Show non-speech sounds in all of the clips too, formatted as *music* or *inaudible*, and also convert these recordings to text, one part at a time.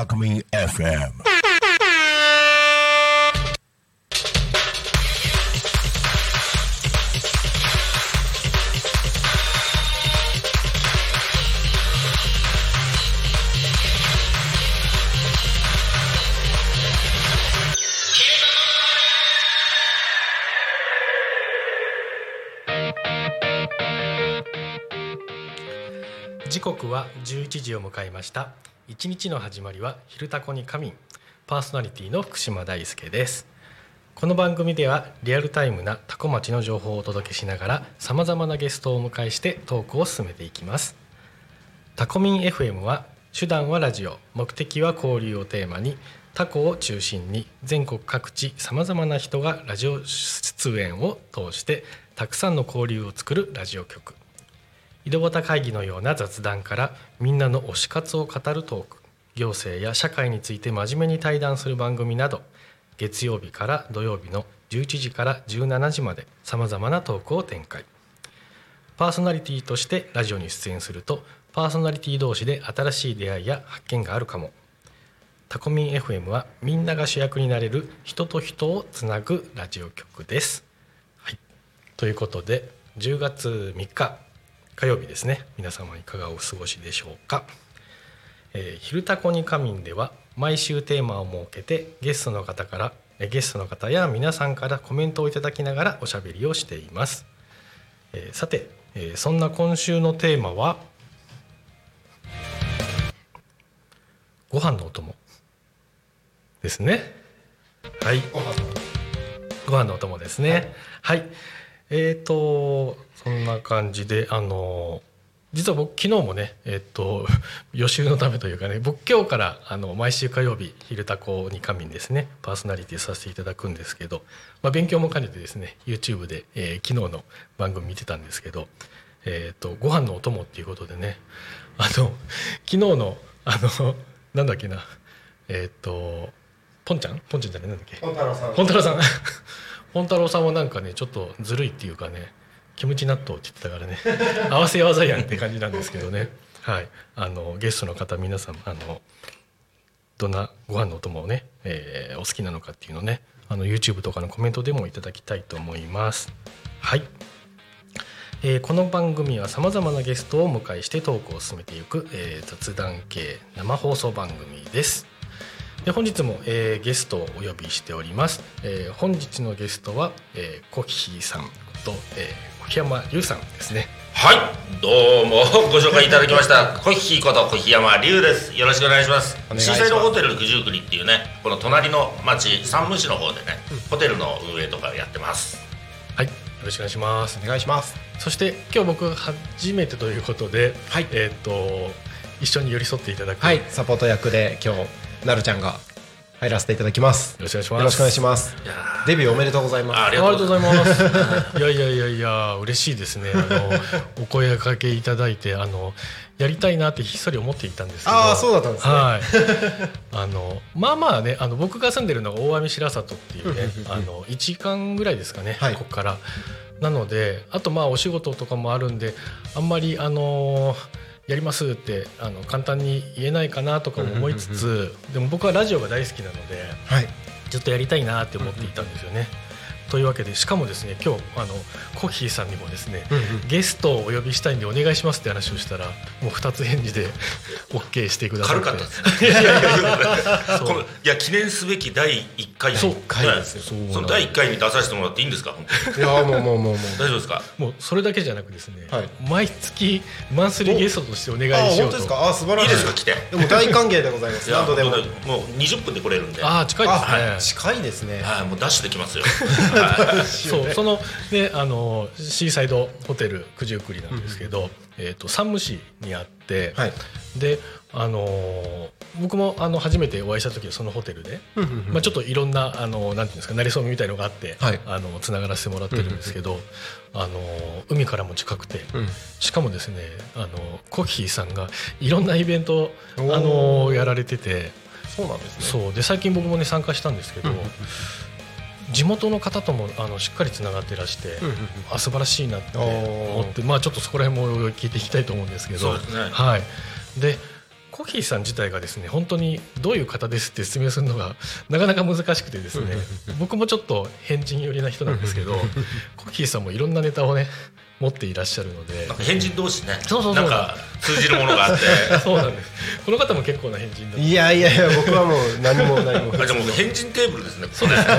タコミン FM 時刻は11時を迎えました。一日の始まりは昼タコに仮眠。パーソナリティの福島大輔です。この番組ではリアルタイムなタコ町の情報をお届けしながらさまざまなゲストをお迎えしてトークを進めていきます。タコミン FM は手段はラジオ目的は交流をテーマにタコを中心に全国各地さまざまな人がラジオ出演を通してたくさんの交流を作るラジオ局。井戸端会議のような雑談からみんなの推し活を語るトーク行政や社会について真面目に対談する番組など月曜日から土曜日の11時から17時までさまざまなトークを展開。パーソナリティとしてラジオに出演するとパーソナリティ同士で新しい出会いや発見があるかも。タコミン FM はみんなが主役になれる人と人をつなぐラジオ局です。はい、ということで10月3日火曜日ですね。皆様いかがお過ごしでしょうか、えー、昼タコに仮眠では毎週テーマを設けてゲストの方からえゲストの方や皆さんからコメントをいただきながらおしゃべりをしています、えーさて、えーそんな今週のテーマはご飯のお供ですね。はい。ご飯のお供ですね。はい、えっ、とそんな感じであの実は僕昨日もねえっ、と *laughs* 予習のためというかね僕今日からあの毎週火曜日「昼タコに仮眠」ですねパーソナリティさせていただくんですけど、まあ、勉強も兼ねてですね YouTube で、えー昨日の番組見てたんですけど「えー、とご飯のお供」っていうことでねあの昨日のあのなんだっけなえっ、とポンちゃん？ポンちゃんじゃない？なんだっけ？本太郎さん。本太郎さん本太郎さんはなんかねちょっとずるいっていうかねキムチ納豆って言ってたからね *laughs* 合わせ技やんって感じなんですけどね。はい。あのゲストの方皆さんあのどんなご飯のお供をね、えーお好きなのかっていうのねあの YouTube とかのコメントでもいただきたいと思います。はい、えーこの番組はさまざまなゲストをお迎えしてトークを進めていく、えー雑談系生放送番組です。で本日も、えーゲストをお呼びしております、えー本日のゲストは、えーコキヒーさんと、えー小木山龍さんですね。はい、どうもご紹介いただきました。小木こと小木山龍です。よろしくお願いします。お願いします。シーサイドホテル九十九里っていうね、この隣の町山武市の方でね、ホテルの運営とかやってます。はい。よろしくお願いします。お願いします。そして今日僕初めてということで、はい。えっ、と一緒に寄り添っていただく、はい。よサポート役で今日なるちゃんが入らせていただきますよろしくお願いしますデビューおめでとうございーますありがとうございます。いやいやいやいや嬉しいですね。あの *laughs* お声掛けいただいてあのやりたいなってひっそり思っていたんですけど。あーそうだったんですねはい。あのまあまあねあの僕が住んでるのが大網白里っていうねあの1時間ぐらいですかね、はいここから。なのであとまあお仕事とかもあるんであんまりあのやりますってあの簡単に言えないかなとかも思いつつ、でも僕はラジオが大好きなので。はいずっとやりたいなって思っていたんですよね。というわけでしかもですね今日あのコッヒーさんにもですね、ゲストをお呼びしたいんでお願いしますって話をしたらもう2つ返事で *laughs* OK してくださって。軽かったです。いや *laughs* 記念すべき第一回。そう回ですよ。ねその第一回に出させてもらっていいんですか？いやもうもうもうもう大丈夫ですか？もうそれだけじゃなくですね、はい。毎月マンスリーゲストとしてお願あいしようと。本当ですか？あ素晴らしい。いいですか？来て。でも大歓迎でございます。何度でも。もう二十分で来れるんで。はああ近いですね、あ近いですね。い、もうダッシュできますよ。*laughs* そうそのねあのシーサイドホテル九十九里なんですけど、えっ、と山武市にあって、はい。であのー僕もあの初めてお会いした時はそのホテルで、まあ、ちょっといろんなあのなんていうんですかなりそめみたいのがあって、はい。あのつながらせてもらってるんですけど、あのー海からも近くて、うん。しかもですねあのコッヒーさんがいろんなイベントをあのーやられててそうなんですね。そうで最近僕もね参加したんですけど、地元の方ともあのしっかりつながってらして、うんうんうん。あ素晴らしいなって思ってまあちょっとそこら辺も聞いていきたいと思うんですけど。ね。はい、でコッヒーさん自体がですね本当にどういう方ですって説明するのが *laughs* なかなか難しくてですね。*laughs* 僕もちょっと変人寄りな人なんですけど *laughs* コッヒーさんもいろんなネタをね持っていらっしゃるので。なんか変人同士ね。そうそうそう。なんか通じるものがあって。*laughs* そうなんです。この方も結構な変人だいやいやいや僕はもう何も何もあじゃあもう変人テーブルですね。そうですね。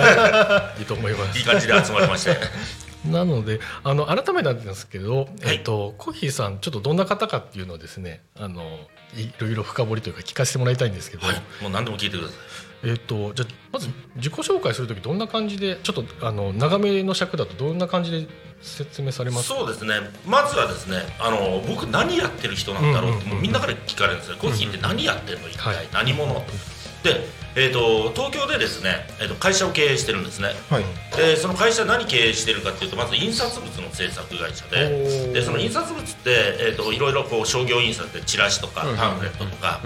いいと思います。いい感じで集まりまして *laughs* なのであの改めてなんですけど、はい。えっとコッヒーさんちょっとどんな方かっていうのをですねあのいろいろ深掘りというか聞かせてもらいたいんですけど、はい。もう何でも聞いてくださいえっとじゃあまず自己紹介する時どんな感じでちょっとあの長めの尺だとどんな感じで説明されますか？そうですね。まずはですねあの僕何やってる人なんだろうって、みんなから聞かれるんですよ、コッヒーって何やってんの？一体、はい何者で、えー、と東京でですね、えー、と会社を経営してるんですね。はい。でその会社何経営してるかっていうとまず印刷物の制作会社で。でその印刷物って、えー、といろいろこう商業印刷でチラシとかうんパンフレットとか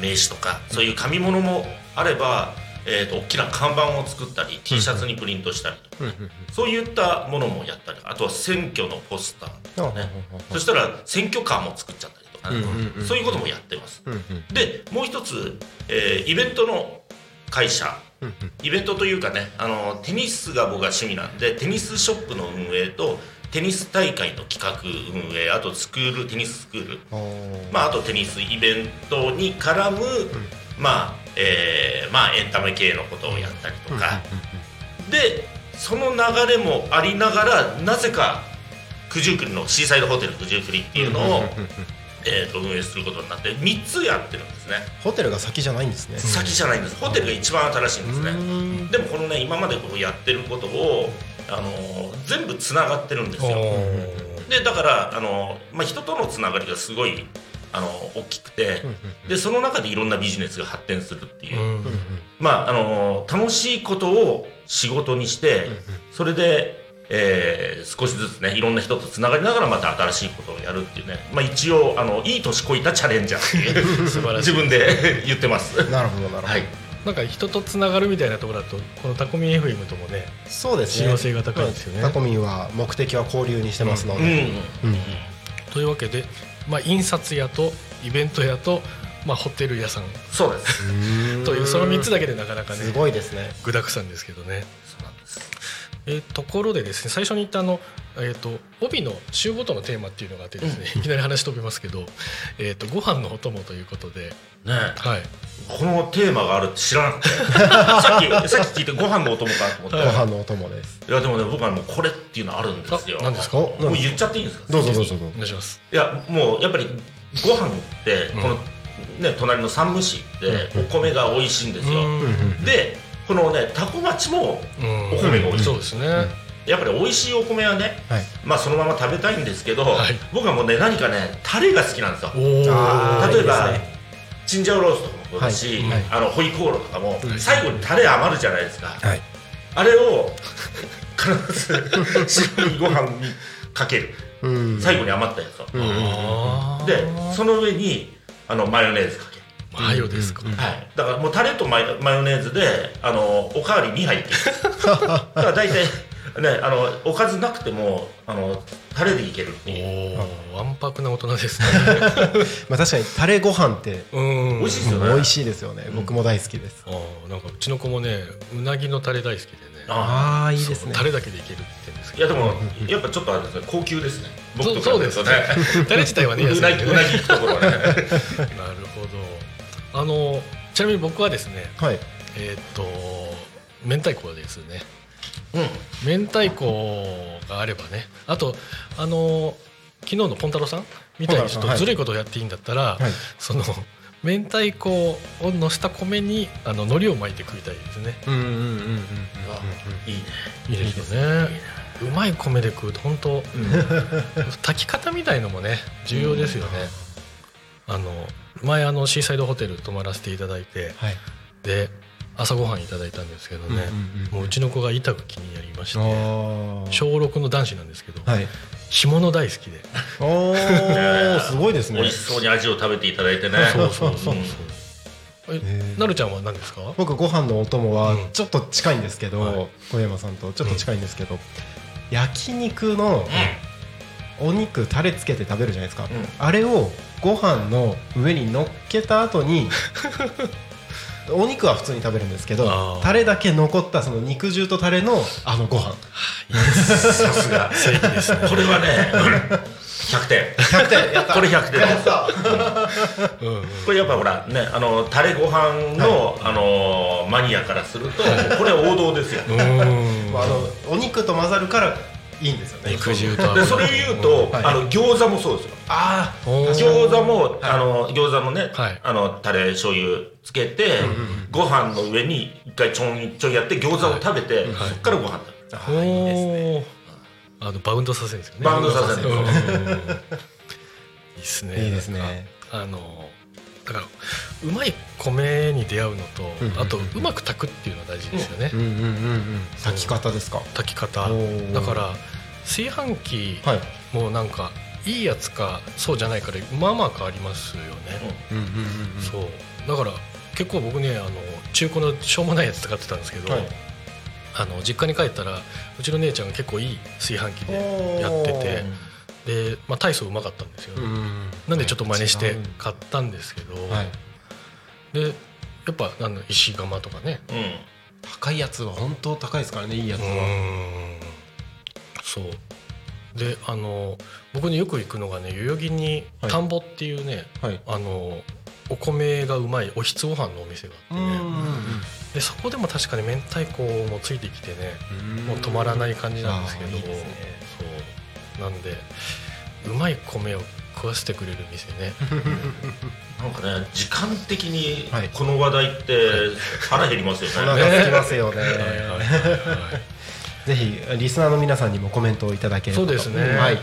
名刺とかそういう紙物もあれば、えー、と大きな看板を作ったり T シャツにプリントしたりとか。そういったものもやったりあとは選挙のポスターとかね。そしたら選挙カーも作っちゃったりとか。ね、うんうんうん。そういうこともやってます。うんうんでもう一つ、えーイベントの会社。うんイベントというかねあのテニスが僕は趣味なんでテニスショップの運営とテニス大会の企画運営あとスクールテニススクール、まあ、あとテニスイベントに絡む、まあえーまあ、エンタメ系のことをやったりとか、でその流れもありながらなぜか九十九里のシーサイドホテル九十九里っていうのを、えーと運営することになって3つやってるんですね、ホテルが先じゃないんですね。先じゃないんです。ホテルが一番新しいんですね、うん。でもこのね今までこうやってることを、あのー全部つながってるんですよ。でだから、あのーまあ、人とのつながりがすごい、あのー大きくてでその中でいろんなビジネスが発展するっていう、うんまああのー楽しいことを仕事にしてそれで、えー少しずつねいろんな人とつながりながらまた新しいことをやるっていうね、まあ、一応あのいい年こいたチャレンジャーっていう *laughs* 素晴らしい。自分で *laughs* 言ってます。なるほどなるほど、はい。なんか人とつながるみたいなところだとこのタコミン FM ともねそうですね。信用性が高いですよね。タコミンは目的は交流にしてますので、うん。うん。というわけで、まあ、印刷屋とイベント屋と、まあ、ホテル屋さん。そうです。*laughs* というその3つだけでなかなかねすごいですね。具だくさんですけどね。そうなんですえーところでですね最初に言ったあの、えー、と帯の週ごとのテーマっていうのがあってですね、いきなり話飛びますけど、えー、とご飯のお供ということで、ね。はい、このテーマがあるって知らなくて *laughs* さっきさっき聞いてご飯のお供かと思って、ごい、飯のお供です。やでもね僕はもうこれっていうのあるんですよ。あ何ですか？もう言っちゃっていいんですか？どうぞどうぞ先にどうぞ。お願いします。いやもうやっぱりご飯ってこの、ね隣の山武市ってお米が美味しいんですよ、うん。でこのね多古町もうん。お米が美味しい。そうですね、やっぱり美味しいお米はねはい。まあそのまま食べたいんですけど、はい。僕はもうね何かねタレが好きなんですよ。例えばねチンジャオロースとかもそうだし、はいはい。あのホイコーローとかも、うん。最後にタレ余るじゃないですか、はい。あれを必ず白いご飯にかける。うん。最後に余ったやつを、でその上にあのマヨネーズかける。マヨですか、うんうんはい、だからもうタレとマヨマヨネーズであのおかわり2杯っていう *laughs* だから大体ねあのおかずなくてもあのタレでいけるっていう。おおわんぱくな大人ですね。*laughs* まあ確かにタレご飯ってうん。美味しいですよね。美味しいですよね。僕も大好きです。あーなんかうちの子もねうなぎのタレ大好きでね。あああいいですね。タレだけでいけるってんですけど。いやでもやっぱちょっとあれですね高級ですね。僕とかそうですとね。タレ自体はねうな安いんでねぎうなぎ行くところはね。*laughs* なるほど。あのちなみに僕はですねはい。えーっと明太子ですねうん。明太子があればね。あとあの昨日のポンタロウさんみたいにちょっとずるいことをやっていいんだったら、はい。その明太子をのした米にあの海苔を巻いて食いたいですね。うんうんうんうんうん。いいね。いいですよね。うまい米で食うと本当 *laughs* 炊き方みたいのもね重要ですよね、あの前あのシーサイドホテル泊まらせていただいてはい。で朝ごはんいただいたんですけどね、うんうんうんもううちの子が痛く気になりまして小6の男子なんですけど、はい。干物大好きで。おーすごいですね。美味しそうに味を食べていただいてね。そうそうそうそうなるちゃんは何ですか？僕ご飯のお供はうん。ちょっと近いんですけど、はい。小山さんとちょっと近いんですけど、焼肉のお肉タレつけて食べるじゃないですか、ん。あれをご飯の上に乗っけた後に *laughs* お肉は普通に食べるんですけあどー。タレだけ残ったその肉汁とタレのあのご飯。さすが正義ですね。これはね100点。100点やった。これ100点。これやっぱほらねあのタレご飯の、あのマニアからするとこれは王道ですよ。うーんあのお肉と混ざるからいいんですよね。肉汁とでそれ言うと、はい。あの餃子もそうですよあおー餃子も、あの餃子のね、はい。あのタレ醤油つけて、ご飯の上に一回ちょんちょいやって餃子を食べて、そっからご飯食べる。ああいいですね。あのバウンドさせるんですよね。バウンドさせる。いいっすね。いいですね。あのだからうまい米に出会うのと、あとうまく炊くっていうのが大事ですよね、炊き方ですか？炊き方。だから炊飯器はい。もなんかいいやつかそうじゃないからまあまあ変わりますよね、うんうんうんそう。だから結構僕ねあの中古のしょうもないやつ使ってたんですけど、はい。あの実家に帰ったらうちの姉ちゃんが結構いい炊飯器でやっててで、まあ、大層うまかったんですよ、うんなんでちょっと真似して買ったんですけど、はい。でやっぱなんだ石窯とかね。うん。高いやつは本当高いですからねいいやつうはん。そう。であの僕ねよく行くのがね代々木にはい。田んぼっていうね、はい。あのお米がうまいおひつご飯のお店があってね。でそこでも確かに明太子もついてきてねもう止まらない感じなんですけどいいですね。そう。なんでうまい米を食わせてくれる店ね。*laughs* なんかね時間的にはい。この話題って腹減りますよおね、腹空きますよね。*laughs* はいはいはいはい。*laughs* ぜひリスナーの皆さんにもコメントをいただければと。そうですね。はい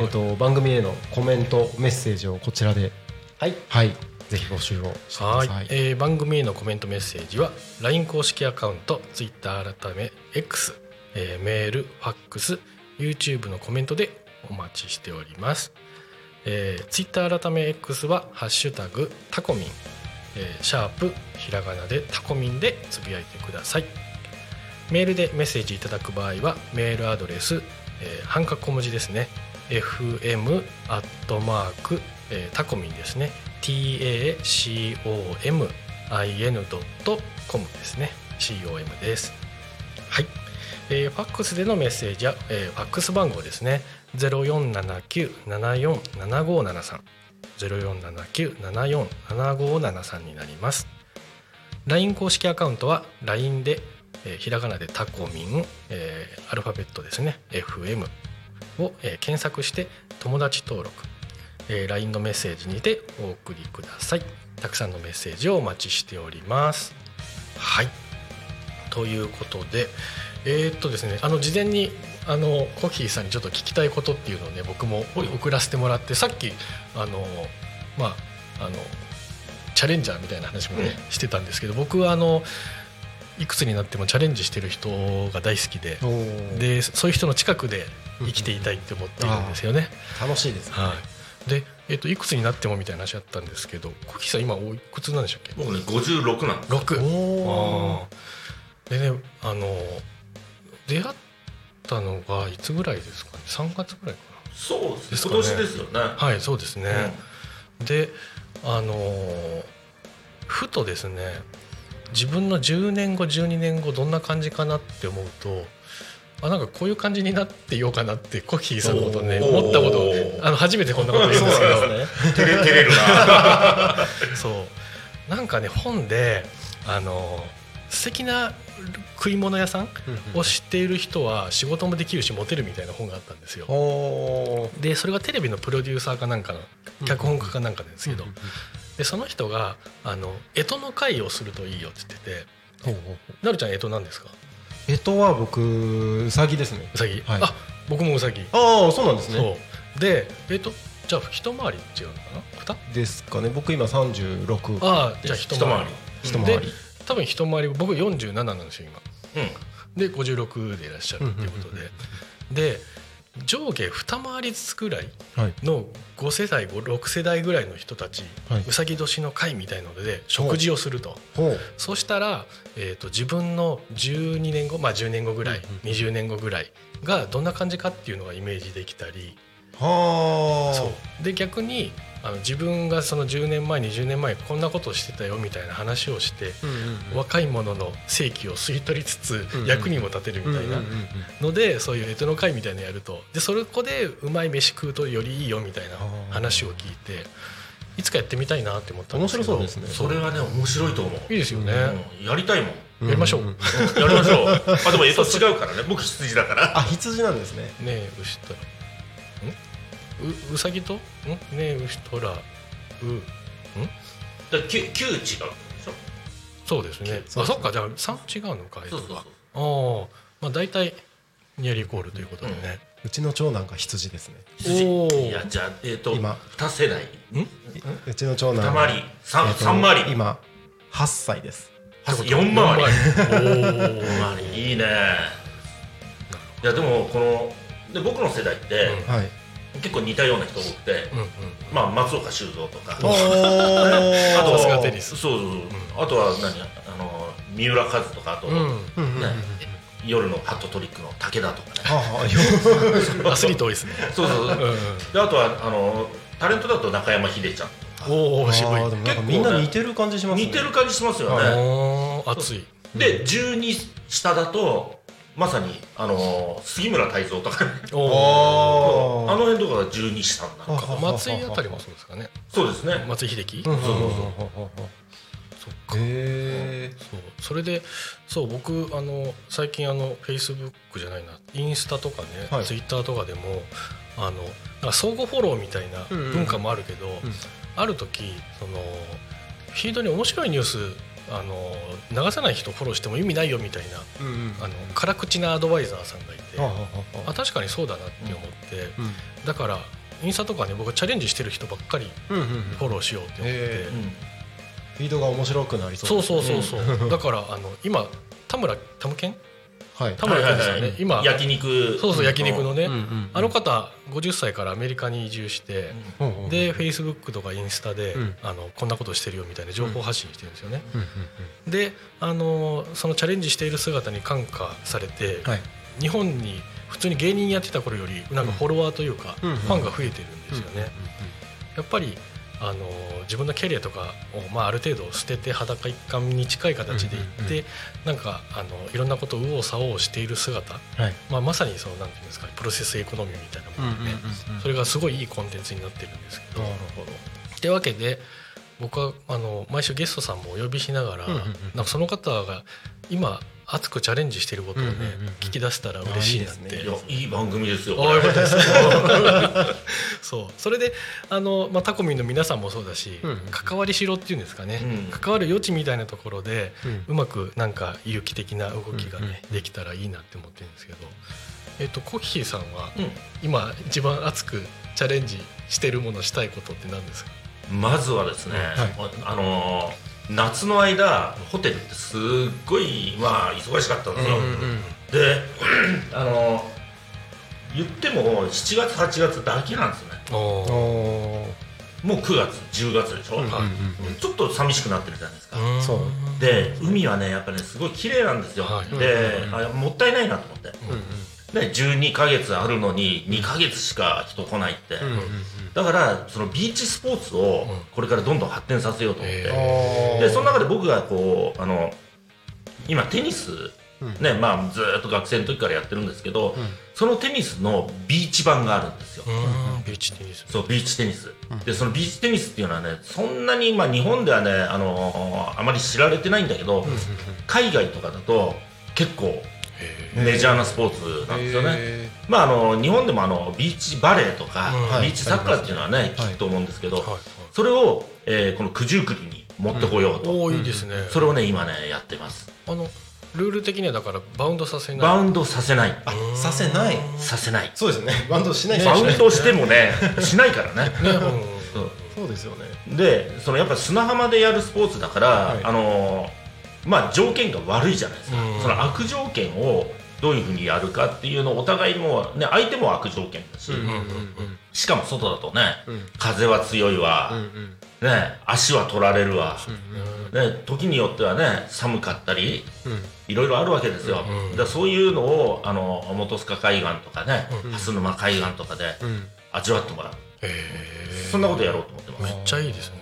えっと番組へのコメントメッセージをこちらで。はい。はい。ぜひ募集をしてくはいださい、えー番組へのコメントメッセージは LINE 公式アカウント Twitter 改め X、えーメールファックス YouTube のコメントでお待ちしております、えー、Twitter 改め X は「ハッシュタグタコミン」えーシャープひらがなでタコミンでつぶやいてください。メールでメッセージいただく場合はメールアドレス、えー半角小文字ですね fm アットマーク、えータコミンですね。Tacomin.com ですね。Com です。はい、えーファックスでのメッセージや、えーファックス番号ですね。0479747573 0479747573になります。LINE 公式アカウントは LINE で、えーひらがなでタコミン、えーアルファベットですね。FM を、えー検索して友達登録、えー LINE のメッセージにてお送りください。たくさんのメッセージをお待ちしております。はい。ということでえーっとですねあの事前にあのコッヒーさんにちょっと聞きたいことっていうのをね僕も送らせてもらってさっきあのまああのチャレンジャーみたいな話もね、してたんですけど僕はあのいくつになってもチャレンジしてる人が大好きででそういう人の近くで生きていたいって思っているんですよね。楽しいですね。はい、で、えっといくつになってもみたいな話あったんですけどコキさん今おいくつなんでしたっけ？僕ね56なんです6おー。あー。でねあの出会ったのがいつぐらいですかね？3月ぐらいかそうですですかね。今年ですよね。なはいそうですね、であのーふとですね自分の10年後12年後どんな感じかなって思うとあなんかこういう感じになっていようかなってコッヒーさんのことね思ったことあの初めてこんなこと言うんですけど。照れ照れるな。*laughs* そう。なんかね本であの素敵な食い物屋さんを知っている人は仕事もできるしモテるみたいな本があったんですよ。でそれがテレビのプロデューサーかなんかの脚本家かなんかですけど、でその人があの干支の会をするといいよって言ってて。なるちゃん干支なんですか？えとは僕うさぎですね。うさぎ、はい。あ僕もうさぎ、ああそうなんですね。でえっとじゃあ一回り違うのかな？二？ですかね。僕今36ああじゃあ一回り。で一回り。多分一回り僕47なんですよ今。うん。で56でいらっしゃるっていうことで。で上下二回りずつぐらいはい。の5世代6世代ぐらいの人たち、はい。うさぎ年の会みたいので食事をすると。そう。したら、えー、と自分の12年後まあ10年後ぐらい、うんうん20年後ぐらいがどんな感じかっていうのがイメージできたり。はあ。そう。で逆にあの自分がその10年前20年前こんなことをしてたよみたいな話をして、うんうんうん。若い者の正気を吸い取りつつ、役にも立てるみたいなのでそういうエトの会みたいなのやるとでそれこでうまい飯食うとよりいいよみたいな話を聞いていつかやってみたいなって思ったんですけど。面白そうですね。それはね面白いと思う、いいですよね、うん。やりたいもん。うん。やりましょう。うんやりましょう。あでもえと違うからね。僕羊だから。あ羊なんですね。ねえ牛とううさぎと？ん？ねえ牛とら。うだから 9, 9違うでしょ？そうですね。そうあそっかじゃあ3違うのかそうそうそう。ああまあ大体ニアリーイコールということでね、うちの長男が羊ですね。羊。おー。いやじゃあえっ、と今。2世代うちの長男。2回り。3, えっと三回り。今8歳です。4回り。おー4回りいいね。いやでもこので僕の世代って、うん。はい結構似たような人多くて、うんうんまあ松岡修造とか。お *laughs* あとさすがテニス。そうそうそう、あとは何あの三浦和とかあと、ね夜のハットトリックの武田とかね。は *laughs* アスリート多いですね。そうそうそう。であとはあのタレントだと中山秀ちゃんとか。おおあ渋い。ーでもなんかみんな似てる感じしますね。似てる感じしますよね、熱い。で12下だとまさにあの杉村太蔵とか。おお。ああの辺とかが12下になるか。あ松井あたりもそうですかね。そうですね。松井秀喜。うんそうそうそうそっか。そう。それでそう僕あの最近あのフェイスブックじゃないな。インスタとかね、はい。ツイッターとかでもあのなんか相互フォローみたいなうんうん。うん文化もあるけど、ある時そのフィードに面白いニュースあの流さない人フォローしても意味ないよみたいなうんうん。あの辛口なアドバイザーさんがいてはあ確かにそうだなって思って、うん。だからインスタとかね僕はチャレンジしてる人ばっかりうんうんフォローしようって思って、へうん。フィードが面白くなりそそううですそうそうそう、だからあの今田村田村健？はい。田村健ですよね、今焼肉そうそう焼肉のね、うんうん。あの方50歳からアメリカに移住して、でフェイスブックとかインスタで、うん。あのこんなことしてるよみたいな情報発信してるんですよね、であのそのチャレンジしている姿に感化されて、日本に普通に芸人やってた頃よりなんかフォロワーというか、うんファンが増えてるんですよね、やっぱりあの自分のキャリアとかを、まあ、ある程度捨てて裸一貫に近い形でいって、うんなんかあのいろんなことを右往左往している姿、はい。まあ、まさにそのなんていうんですかプロセスエコノミーみたいなものでね、それがすごいいいコンテンツになってるんですけど。なるほど。ってわけで僕はあの毎週ゲストさんもお呼びしながら、うんうんうん。なんかその方が今熱くチャレンジしていることをね、うんうんうんうん。聞き出したら嬉しいなっあいいて。いやいい番組ですよああよかったです。*laughs* そう。それであの、まあ、タコミンの皆さんもそうだし、うんうん関わりしろっていうんですかね、うん。関わる余地みたいなところで、うん。うまくなんか有機的な動きがね、うんできたらいいなって思ってるんですけど、えっとコッヒーさんはうん。今一番熱くチャレンジしてるものしたいことって何ですか？まずはですね、あのー夏の間ホテルってすっごいまあ忙しかったんですよ、で *clears throat* あのー言っても7月8月だけなんですね。もう9月10月でしょ、うんうんちょっと寂しくなってるじゃないですか、で海はねやっぱねすごい綺麗なんですよ、はい。でうんあもったいないなと思って、うんうんで12ヶ月あるのに2ヶ月しか人来ないって、うんうんうんだからそのビーチスポーツをうん。これからどんどん発展させようと思って、でその中で僕がこうあの今テニスうん。ねまあずーっと学生の時からやってるんですけど、うん。そのテニスのビーチ版があるんですよ、うん。ビーチテニス。そうビーチテニス、うん。でそのビーチテニスっていうのはねそんなに、まあ、日本ではねあのーあまり知られてないんだけど、海外とかだと結構へメジャーなスポーツなんですよね、へまああの日本でもあのビーチバレーとか、うんビーチサッカーっていうのはね、はい。聞くと思うんですけど、ーはい。それを、えーこの九十九里に持ってこようと、おおいいですね。それをね今ねやってます。あのルール的にはだからバウンドさせない。バウンドさせない。あさせない？させない。そうですね。バンドしないね。バウンドしてもね *laughs* しないからね。ねうん。そう。そうですよね。でそのやっぱ砂浜でやるスポーツだから、はい。あのーまあ条件が悪いじゃないですか、うん。その悪条件をどういうふうにやるかっていうのをお互いもね相手も悪条件だし、しかも外だとね、うん。風は強いわ、ね足は取られるわ、うんね、時によってはね寒かったりうん。いろいろあるわけですよ、うんだそういうのをあの本須賀海岸とかね、うん蓮沼海岸とかでうん。味わってもらう、へそんなことやろうと思ってます、めっちゃいいですね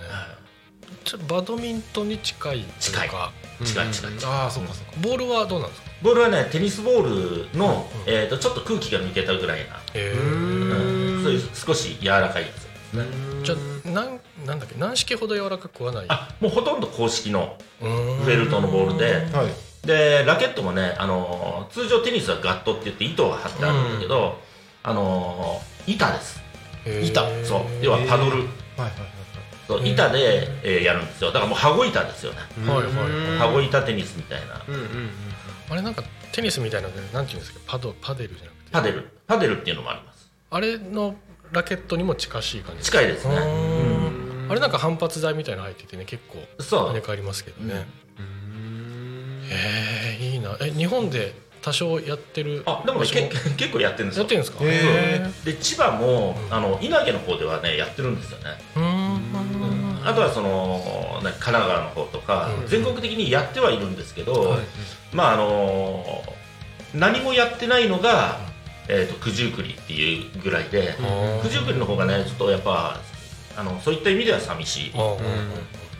ちょバドミントンに近いという近い。か近い近い。ああそうかそうかボールはどうなんですか？ボールはねテニスボールの、えー、とちょっと空気が抜けたぐらいな、へううん。んそういう少し柔らかいやつじゃあなんなんだっけ？何式ほど柔らかくはない。あもうほとんど公式のフェルトのボールで。はい。でラケットもね、あのー通常テニスはガットって言って糸が張ってあるんだけど、あのー板です。板。そう。要はパドル、はいはいそう板で、えーやるんですよ。だからもう羽子板ですよね。はいはい羽子板テニスみたいな。うんうんうんあれなんかテニスみたいなのでなんていうんですか？パドパデルじゃなくて。パデル。パデルっていうのもあります。あれのラケットにも近しい感じ近いですね。あれなんか反発剤みたいなの入っててね結構跳ね返りますけどね、うん。へえいいな。え日本で多少やってるあでもけ結構やってるんですよ。やってるんですか？で千葉もあの稲毛の方ではねやってるんですよね。えうんあとはその、ね、神奈川の方とか、うん。全国的にやってはいるんですけど、はい。まああの何もやってないのが、えー、と九十九里っていうぐらいで、うん。九十九里の方がねちょっとやっぱあのそういった意味では寂しい。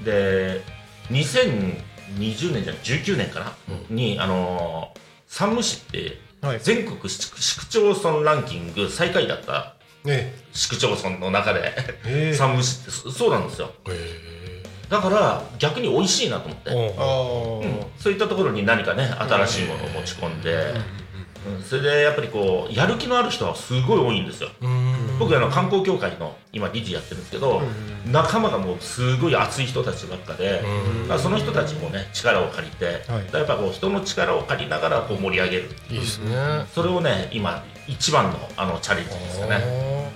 で2020年じゃない19年かな、うにあの山武市ってはい。全国市市区町村ランキング最下位だったえ市区町村の中でえ。山武市ってそそうなんですよ。へえ。だから逆に美味しいなと思って、あうん。そういったところに何かね新しいものを持ち込んで、うん。それでやっぱりこうやる気のある人はすごい多いんですよ。うん。僕あの観光協会の今理事やってるんですけど、仲間がもうすごい熱い人たちばっかで、うその人たちもね力を借りて、だからやっぱこう人の力を借りながらこう盛り上げるいいですね。それをね今一番のあのチャレンジですかね、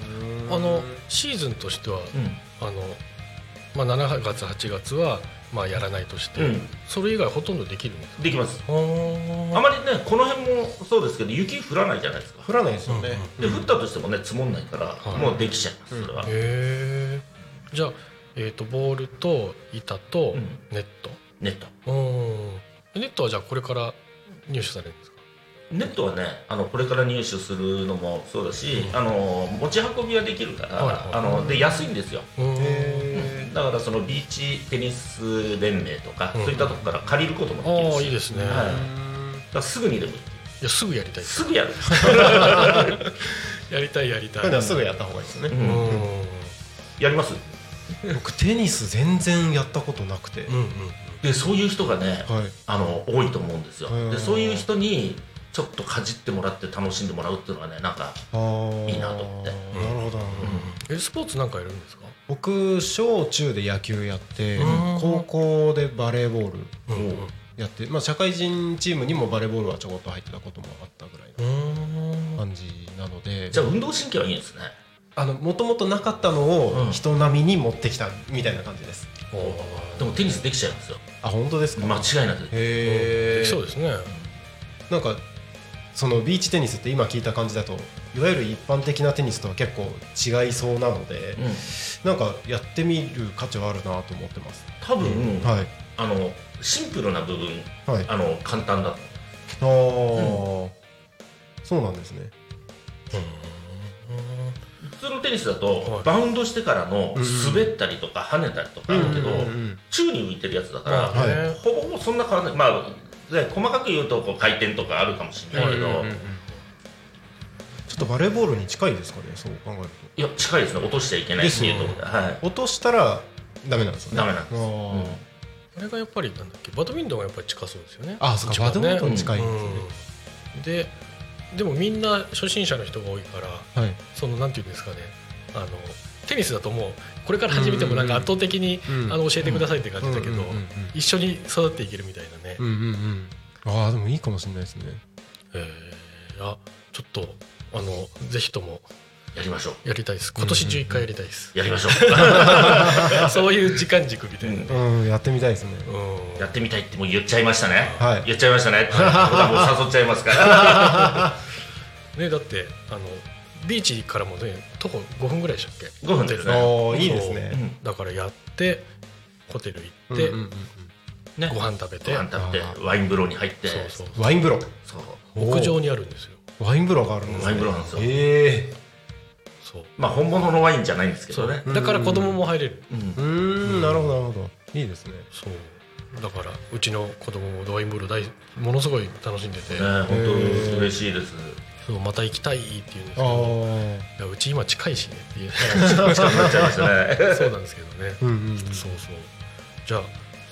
あのシーズンとしてはうん。あのまあ7月8月はまあやらないとして、うん。それ以外ほとんどできるんですか？できます。ああまりねこの辺もそうですけど雪降らないじゃないですか。降らないですよね。で降ったとしてもね積もんないから、はい。もうできちゃいますそれは、へえじゃあ、えー、とボールと板とうん。ネット、ネット。うん。ネットはじゃあこれから入手されるんですか？ネットはねあのこれから入手するのもそうだし、あの持ち運びはできるから、はいはい。あので安いんですよ、うん。へだからそのビーチテニス連盟とか、うん。そういったとこから借りることもできるし。ああいいですね、はい、だすぐにでもいい。やすぐやりたい。すぐやる、えやりたいやりたい。すぐやった方がいいですよね。うん。やります？僕テニス全然やったことなくて。うんうんでそういう人がねはい。あの多いと思うんですよ。うんでそういう人にちょっとかじってもらって楽しんでもらうっていうのはねなんか、いいなと思って。なるほどなるほど。えスポーツなんかやるんですか？僕小中で野球やってうん。高校でバレーボールうん。うんやってまあ社会人チームにもバレーボールはちょこっと入ってたこともあったぐらいの感じなので。じゃあ運動神経はいいんですね。あのもともとなかったのうん。を人並みに持ってきたみたいな感じです。おー。でもテニスできちゃいますよ。あ本当ですか？間違いなく。できそうですね。なんかそのビーチテニスって今聞いた感じだといわゆる一般的なテニスとは結構違いそうなので、うん。なんかやってみる価値はあるなと思ってます、多分、はいあのシンプルな部分はい。あの簡単だと。あー。そうなんですね。普通のテニスだと、はい。バウンドしてからのうん滑ったりとか跳ねたりとかあるけど、うんうんうん宙に浮いてるやつだから、ほぼほぼそんな変わらない。まあね細かく言うとこう回転とかあるかもしれないけど、うんうんうんちょっとバレーボールに近いですかねそう考えるいや近いですね。落としちゃいけないっていうところで、はい。と落としたらダメなんですよね。ダメなんですあー。うん。あれがやっぱりなんだっけ？バドミントンがやっぱり近そうですよね。あそうかバドミントンに近いんですね、うん。ででもみんな初心者の人が多いからはい。そのなんていうんですかね。あのテニスだともうこれから始めてもなんか圧倒的に、うんあの教えてくださいって感じだけど、うんうんうんうん。一緒に育っていけるみたいなね、うんうんうん。ああでもいいかもしれないですね。えーあちょっとあのぜひともやりましょう。やりたいです。今年11回やりたいです、やりましょう。*laughs* そういう時間軸みたいな。ね、うんやってみたいですね。うん。やってみたいってもう言っちゃいましたね、はい。言っちゃいましたね。*laughs* もう誘っちゃいますから。*laughs* ねだってあのビーチからもね徒歩5分ぐらいでしたっけ？5分ですね。いいですね。う。ん。だからやってホテル行って、ねご飯食べて。ご飯食べてワイン風呂に入って。そうそうワイン風呂そう。屋上にあるんですよ。ワイン風呂があるんですね。ワイン風呂なんですよ。えそう。まあ本物のワインじゃないんですけどね。だから子供も入れる。うんなるほどなるほど。いいですね。そう。だからうちの子供もワイン風呂大ものすごい楽しんでて、ね本当嬉しいですそうまた行きたいって言うんですけあどあいやうち今近いしねっていう。近くなっちゃいましたね。そうなんですけどね、うんうんうん。そうそう。じゃあ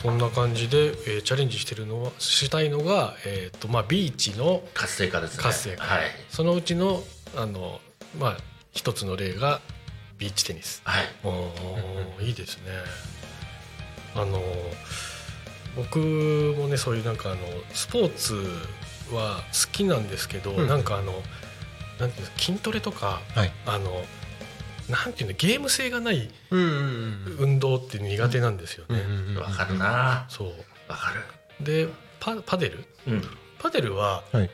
そんな感じで、えーチャレンジしてるのはしたいのが、えーとまあ、ビーチの活性化ですね。活性化。はい。そのうちのあの、まあ、一つの例がビーチテニス。はい。いいですね。あの僕もねそういうなんかあのスポーツは好きなんですけど、うん。なんかあのなんていうんですか筋トレとかはい。あのなんていうのゲーム性がない運動って苦手なんですよね、うんうんうんわかるな。そう。わかる。でパパデル？うん。パデルは、はい。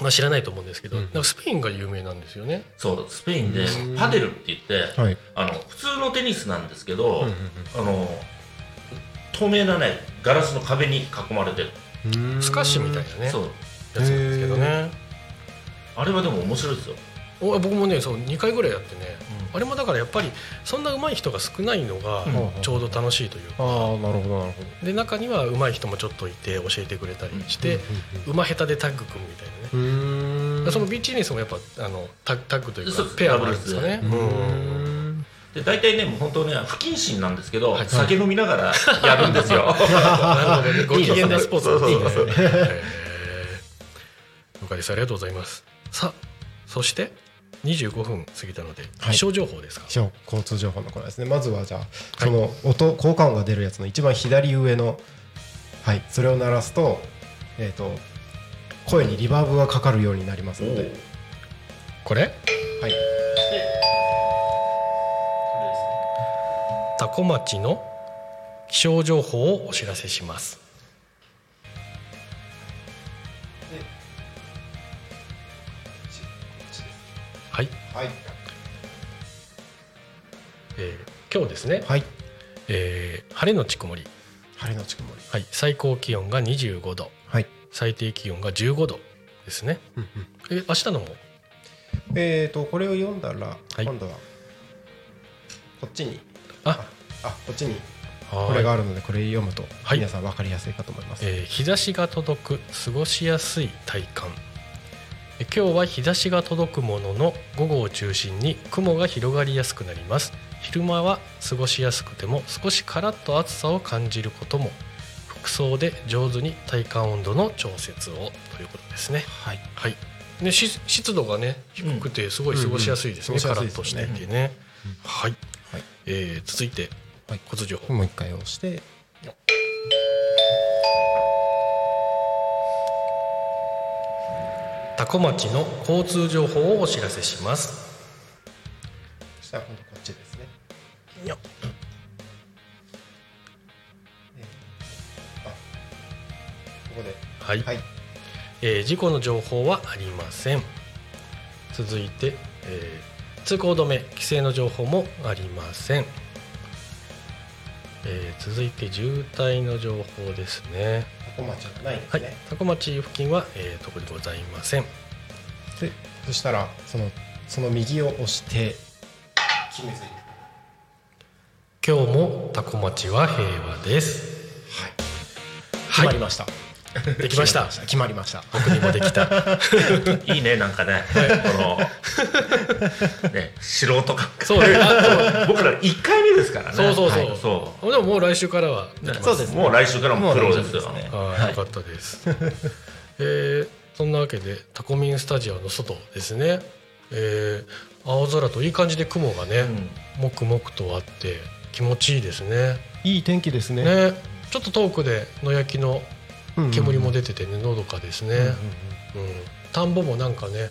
まあ、知らないと思うんですけど、うん。なんかスペインが有名なんですよね。そうスペインでうん。パデルって言ってはい。あの普通のテニスなんですけど、うんうんあの透明なねガラスの壁に囲まれてる、スカッシュみたいなね。そうやつなんですけどね。あれはでも面白いですよ、お僕もねそう2回ぐらいやってね、あれもだからやっぱりそんな上手い人が少ないのがうん。ちょうど楽しいというか、ああなるほどなるほど。で中には上手い人もちょっといて教えてくれたりして、馬下手でタッグ組むみたいなね、そのビーチテニスもやっぱあのタタッグというかペアがあるんですよね。で大体ねもう本当ね不謹慎なんですけど、はい。酒飲みながらやるんですよ。*laughs* なるほどね。ご機嫌なスポーツですねそうそうそうへー了解です。ありがとうございます。さあそして25分過ぎたのではい。気象情報ですか、気象交通情報のコーナーですね。まずはじゃあその音効果音が出るやつの一番左上のはいそれを鳴らすとえっと声にリバーブがかかるようになりますので。これ？はい。多古町の気象情報をお知らせしますはい、はいえー今日ですね、はい。えー晴れのち曇り、晴れのち曇り。はい、最高気温が25度。はい。最低気温が15度ですね。うんうん。え明日のもえっとこれを読んだらい。今度はこっちに。あ。あこっちにここれがあるのでこれ読むとはい。皆さん分かりやすいかと思います。えー日差しが届く過ごしやすい体感。えー今日は日差しが届くものの午後を中心に雲が広がりやすくなります。昼間は過ごしやすくても少しカラッと暑さを感じることも。服装で上手に体感温度の調節を。ということですね。はい。はい。ねし湿度がね低くてすごい過ごしやすいですね、うん。うん。カラッとしていてね、はい、はい。えー続いてはい。交通情報。もう一回押して多古町の交通情報をお知らせします。そしたら今度こっちですね。よっ。えーあここで。はい、はい。えー事故の情報はありません。続いて、えー通行止め規制の情報もありません、えー続いて渋滞の情報ですね町がないですはい。ね、多古町付近は、えー特にございません。でそしたらそのその右を押して決めずに。今日も多古町は平和です。はい。はい。決まりました、できました。決まりました。僕にもできた。*laughs* いいねなんかね。このね素人感そう僕ら1回目ですからね。そうそうそう、はいそでももう来週からはそうですね。もう来週からもプロですよ。ね。はい、よかったです。えーそんなわけでタコミンスタジアムの外ですね、えー青空といい感じで雲がね、うん。もくもくとあって気持ちいいですね。いい天気ですね。ね、ちょっと遠くで野焼きの煙も出ててね、のどかですね。うん田んぼもなんかね、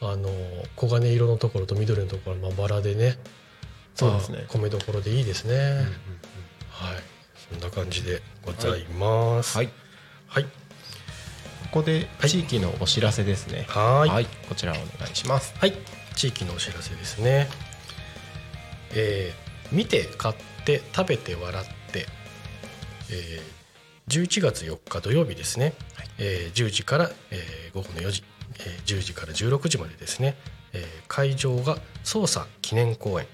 あの黄金色のところと緑のところまばらでねそうですね。まあ米どころでいいですね、はい。そんな感じでございます。はい。はい。ここで地域のお知らせですね。はい。はい。こちらお願いします。はい、地域のお知らせですね。えー見て買って食べて笑って、えー11月4日土曜日ですね、えー10時から、えー午後の4時、えー10時から16時までですね、えー会場が捜査記念公演、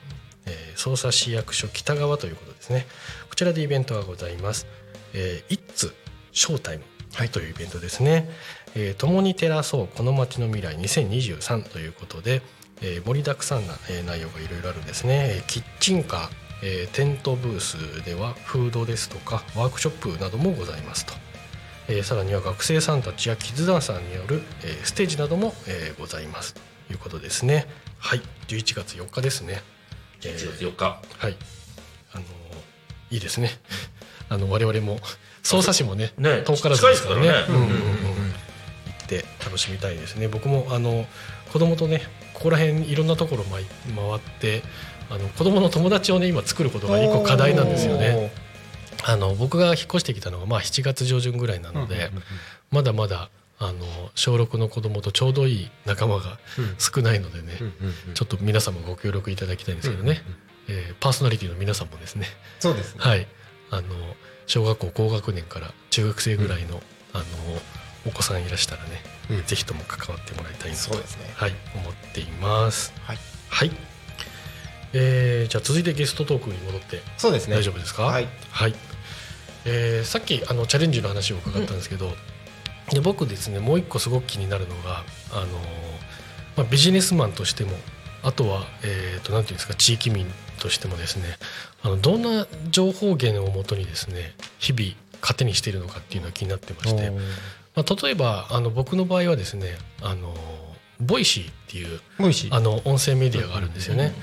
えー捜査市役所北側ということですね。こちらでイベントがございます「えー、イッツショータイム」というイベントですね「えー共に照らそうこの街の未来2023」ということで、えー盛りだくさんな、えー内容がいろいろあるんですね、えーキッチンカー、えーテントブースではフードですとかワークショップなどもございますと、えーさらには学生さんたちやキッズダンサーによる、えーステージなども、えーございます。ということですね。はい。11月4日ですね。1月4日。はい。あのいいですね。*laughs* あの我々も匝瑳市もねね遠からずですからね。うんうんうんうん行って楽しみたいですね僕もあの子供とね。ここら辺いろんなところ回回ってあの子供の友達をね今作ることが一個課題なんですよね。あの僕が引っ越してきたのがまあ7月上旬ぐらいなので、まだまだあの小6の子供とちょうどいい仲間が少ないのでね、ちょっと皆さんもご協力いただきたいんですけどね、えーパーソナリティの皆さんもですね。そうですね。はい。あの小学校高学年から中学生ぐらいの,、あのお子さんいらしたらね、うん。ぜひとも関わってもらいたいなとそうですね。はい、思っています。はい。はいえーじゃあ続いてゲストトークに戻ってそうですね。大丈夫ですか？はい。はい。えーさっきあのチャレンジの話を伺ったんですけど、で僕ですねもう一個すごく気になるのがあのー、まあ、ビジネスマンとしてもあとは、えー、となんていうんですか地域民としてもですねあのどんな情報源をもとにですね日々糧にしているのかっていうのが気になってまして、まあ、例えばあの僕の場合はですねあの Voicy っていうもういいしあの音声メディアがあるんですよね。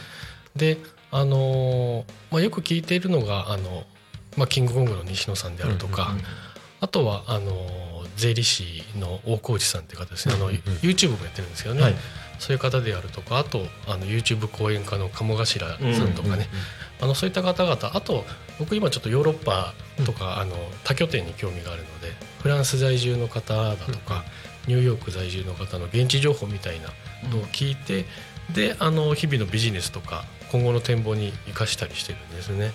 であのーまあ、よく聞いているのがあの、まあ、キングコングの西野さんであるとか、あとはあのー税理士の大河内さんっていう方ですね、あの YouTube もやってるんですけどね、はい。そういう方であるとかあとあの YouTube 講演家の鴨頭さんとかね、あのそういった方々あと僕今ちょっとヨーロッパとか、あの多拠点に興味があるのでフランス在住の方だとか、ニューヨーク在住の方の現地情報みたいなのを聞いて、であの日々のビジネスとか今後の展望に生かしたりしてるんですね。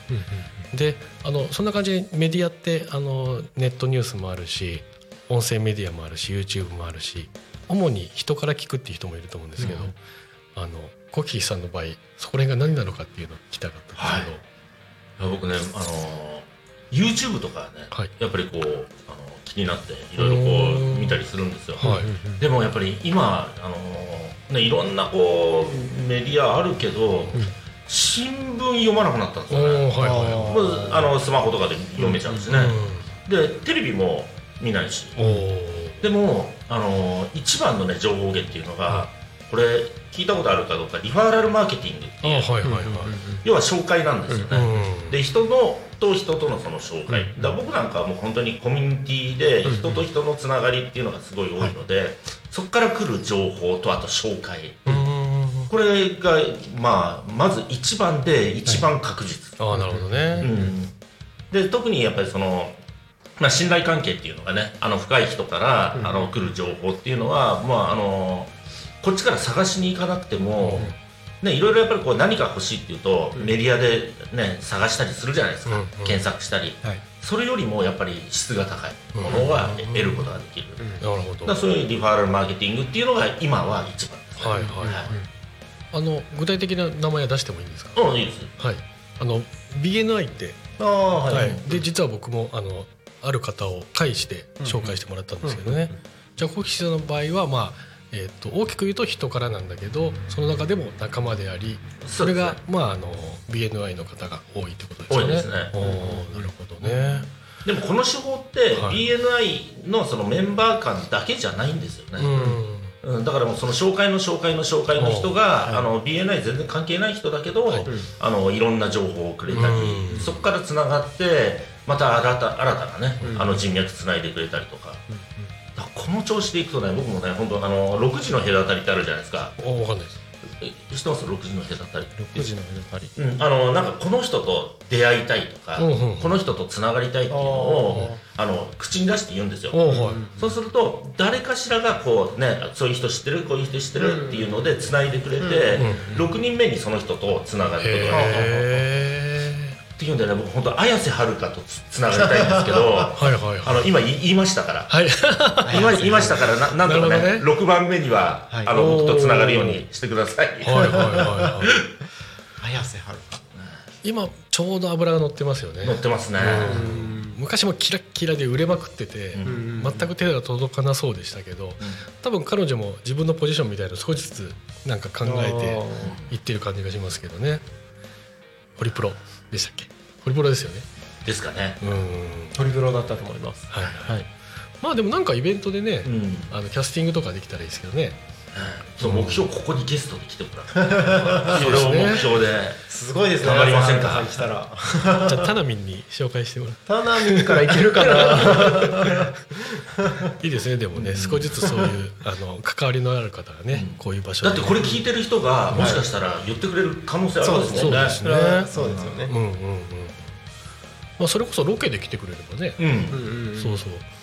であのそんな感じでメディアってあのネットニュースもあるし音声メディアもあるし YouTube もあるし主に人から聞くっていう人もいると思うんですけど、あのコキーさんの場合そこら辺が何なのかっていうのを聞きたかったんですけど、僕ねあの YouTube とかね、はい。やっぱりこうあの気になっていろいろこう見たりするんですよ、はい。でもやっぱり今あの、ね、いろんなこうメディアあるけど、新聞読まなくなったんですよね。はいはもうあのスマホとかで読めちゃうんですね、でテレビも見ないし。でもあの一番のね情報源っていうのが、これ聞いたことあるかどうかリファーラルマーケティングっていう、あはいはいはい、要は紹介なんですよね、うんで人のと人とのその紹介、だから僕なんかはもう本当にコミュニティで人と人のつながりっていうのがすごい多いので、そこから来る情報とあと紹介。うんこれがまあまず一番で一番確実、ああなるほどね、うん、で特にやっぱりその、まあ、信頼関係っていうのがねあの深い人から、あの来る情報っていうのは、まあ、あのこっちから探しに行かなくても、ね、いろいろやっぱりこう何か欲しいっていうと、メディアで、ね、探したりするじゃないですか、うんうん。検索したり。はい。それよりもやっぱり質が高いものがうん。得ることができる、なるほど。そういうリファーラルマーケティングっていうのが今は一番ですね。はい。はいあの具体的な名前は出してもいいんですか？うんいいですはい。あの BNI ってああははい、で実は僕もあのある方を介して紹介してもらったんですけどね、じゃあコキシさんの場合は、まあえー、と大きく言うと人からなんだけどその中でも仲間でありそれが、まあ、あの BNI の方が多いってことですよね。多いですね。おーなるほどね。でもこの手法ってはい。BNI のそのメンバー間だけじゃないんですよね、うんうん、だからもうその紹介の紹介の紹介の人が、あの BNI 全然関係ない人だけど、はい。あのいろんな情報をくれたり、うん。そこからつながってまた新た新たなね、あの人脈つないでくれたりとか、だからこの調子でいくとね僕もね本当あの6時の隔たりってあるじゃないですか。おわかんないです。え知ってます？6時の隔たり。6時の隔たり。うん、あのなんかこの人と出会いたいとか、うんうんこの人とつながりたいっていうのをあの口に出して言うんですよ、おはい。そうすると誰かしらがこうねそういう人知ってるこういう人知ってるっていうのでつないでくれて、6人目にその人とつながることができるへっていうんでね僕本当綾瀬はるかとつつながりたいんですけどー *laughs* はいはいはい。あの今言いましたから。はい。今言いましたからななんとかねなるほ6番目には、はい。あの僕とつながるようにしてください。はいはいはいはい。*laughs* 綾瀬はるか。今ちょうど油が乗ってますよね。乗ってますね昔もキラッキラで売れまくってて、うん。全く手が届かなそうでしたけど、多分彼女も自分のポジションみたいなの少しずつなんか考えていってる感じがしますけどね。ホリプロでしたっけ？ホリプロですよね。ですかね。うん。トリプロだったと思います。はいはい。まあでもなんかイベントでね、うん。あのキャスティングとかできたらいいですけどねそう目標ここにゲストで来てもらう。*laughs* それを目標で。すごいですね。頑張りませんか？来たらじゃあタナミンに紹介してもらう。タナミンからいけるかな？*laughs* いいですねでもね、少しずつそういうあの関わりのある方がね、こういう場所でだってこれ聞いてる人がもしかしたら言ってくれる可能性あるんですもんね。そうですね。そうですよね。うんうんうん。まあそれこそロケで来てくれればね、うん。うんうんそうそう。あ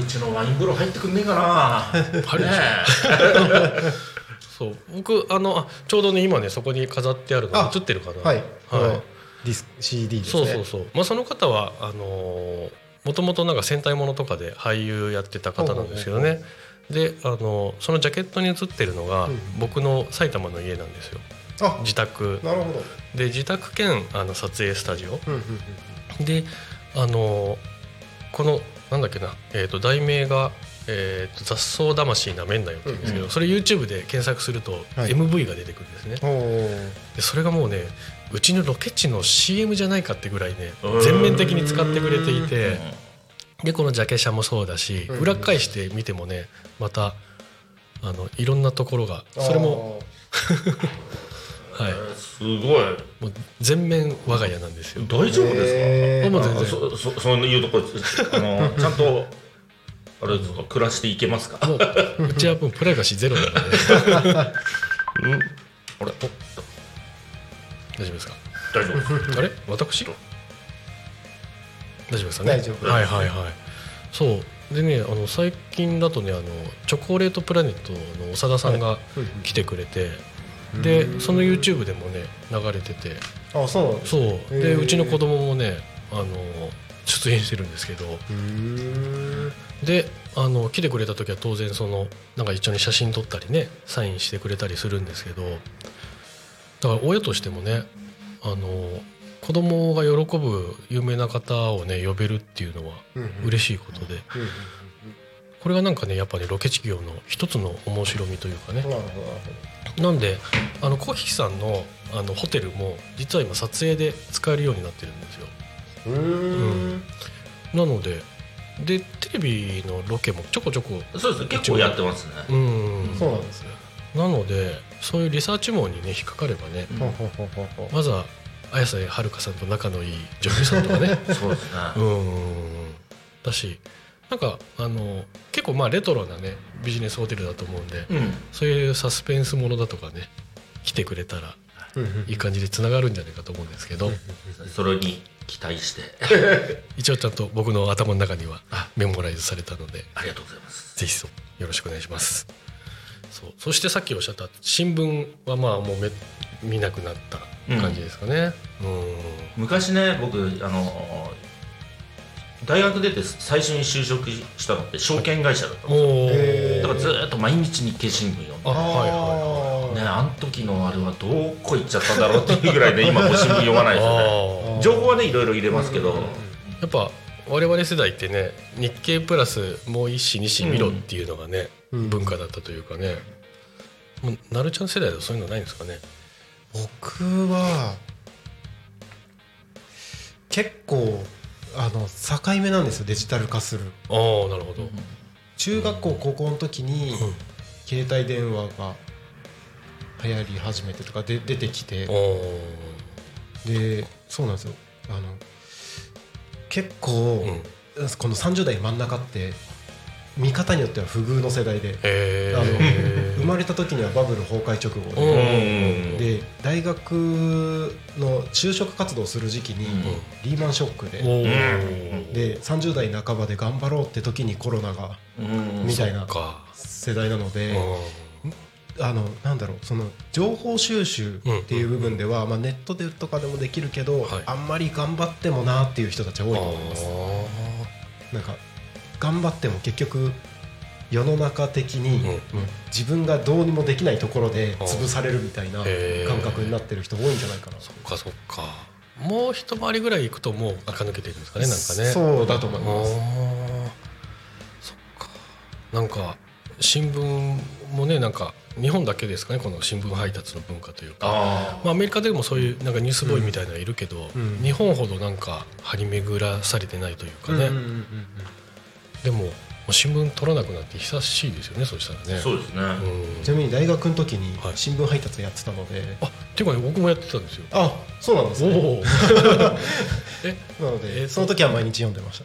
うちのワイン風呂入ってくんねえかな。*laughs* 入るでしょ。ね *laughs* そう。僕あのあちょうどね今ねそこに飾ってあるのあ映ってるかな。はい。はい。ディス CD ですね。そうそうそう。まあその方はあのもともとなんか戦隊ものとかで俳優やってた方なんですけどねであのそのジャケットに写ってるのがうん。僕の埼玉の家なんですよ。あ自宅。なるほど。で自宅兼あの撮影スタジオ。うんうんうん。であのこのなんだっけな、えー、と題名が、えーと「雑草魂なめんなよ」って言うんですけど、うんそれ YouTube で検索するとはい。MV が出てくるんですね、おー。でそれがもうねうちのロケ地の CM じゃないかってぐらいねうん。全面的に使ってくれていてうん。でこのジャケ写もそうだしうん。裏返して見てもねまたあのいろんなところがそれも、*laughs* はい、すごい。もう全面我が家なんですよ。大丈夫ですか？もう全然。あそそそういうとこあの *laughs* ちゃんとあれですか暮らしていけますか？もううちはもうプライバシーゼロなので。うん。あれ？お大丈夫ですか？大丈夫です。あれ？私？大丈夫ですかね？大丈夫はいはいはい。そう。でねあの最近だとねあのチョコレートプラネットの長田さんが来てくれて、でその YouTube でもね流れてて。あそうそう。でうちの子供もねあの出演してるんですけど。であの来てくれた時は当然そのなんか一緒に写真撮ったりねサインしてくれたりするんですけど。だから親としてもねあの子供が喜ぶ有名な方をね呼べるっていうのは嬉しいことで。これがなんかねやっぱりロケ地業の一つの面白みというかねなんであのコヒさんのあのホテルも実は今撮影で使えるようになってるんですよ。うー。ん。なのででテレビのロケもちょこちょこそうです結構やってますね。うん。そうなんですね。なのでそういうリサーチ網にね引っかかればねうんまずは綾瀬はるかさんと仲のいい女優さんとかね。そうですね。うん。だしなんかあの結構まあレトロなねビジネスホテルだと思うんでうん。そういうサスペンスものだとかね来てくれたらうんうんいい感じでつながるんじゃないかと思うんですけど。*laughs* それに期待して。*laughs* 一応ちゃんと僕の頭の中にはメモライズされたのでありがとうございます。ぜひそうよろしくお願いします。そう。そしてさっきおっしゃった新聞はまあもうめ見なくなった感じですかね。うん。昔ね僕あの大学出て最初に就職したのって証券会社だったのおおへー。だからずーっと毎日日経新聞読んであはいはいね、あの時のあれはどこ行っちゃったんだろうっていうぐらいで *laughs* 今もう新聞読まないですよね。あ情報はねいろいろ入れますけど、ーやっぱ我々世代ってね日経プラスもう一紙二紙見ろっていうのがね、うん。文化だったというかね。もうなるちゃん世代だとそういうのないんですかね？僕は結構あの境目なんですよデジタル化する。ああなるほど、中学校高校の時にうん。携帯電話が流行り始めてとかで出てきて。でそうなんですよ。あの結構、うん。この30代真ん中って見方によっては不遇の世代でへあのえ生まれた時にはバブル崩壊直後うんでで大学の就職活動する時期にうん。リーマンショックでで30代半ばで頑張ろうって時にコロナがうん。みたいなか。世代なのでうあのなんだろうその情報収集っていう部分では、まあ、ネットでとかでもできるけど、はい。あんまり頑張ってもなっていう人たちは多いと思います。なんか頑張っても結局世の中的に、自分がどうにもできないところで潰されるみたいな感覚になってる人多いんじゃないかな、そっかそっか。もう一回りぐらい行くともう垢抜けてるんですかねなんかね。そうだと思います。そっか。なんか新聞もねなんか日本だけですかねこの新聞配達の文化というか。あまあ、アメリカでもそういうなんかニュースボーイみたいなのいるけど、うん。日本ほどなんか張り巡らされてないというかね、うんうんうんうんでも新聞取らなくなって久しいですよねそしたらね。あそうですね。うん。ちなみに大学の時にはい。新聞配達やってたので、あっていうかね僕もやってたんですよ。あそうなんですね。*laughs* え？なので、えーその時は毎日読んでまし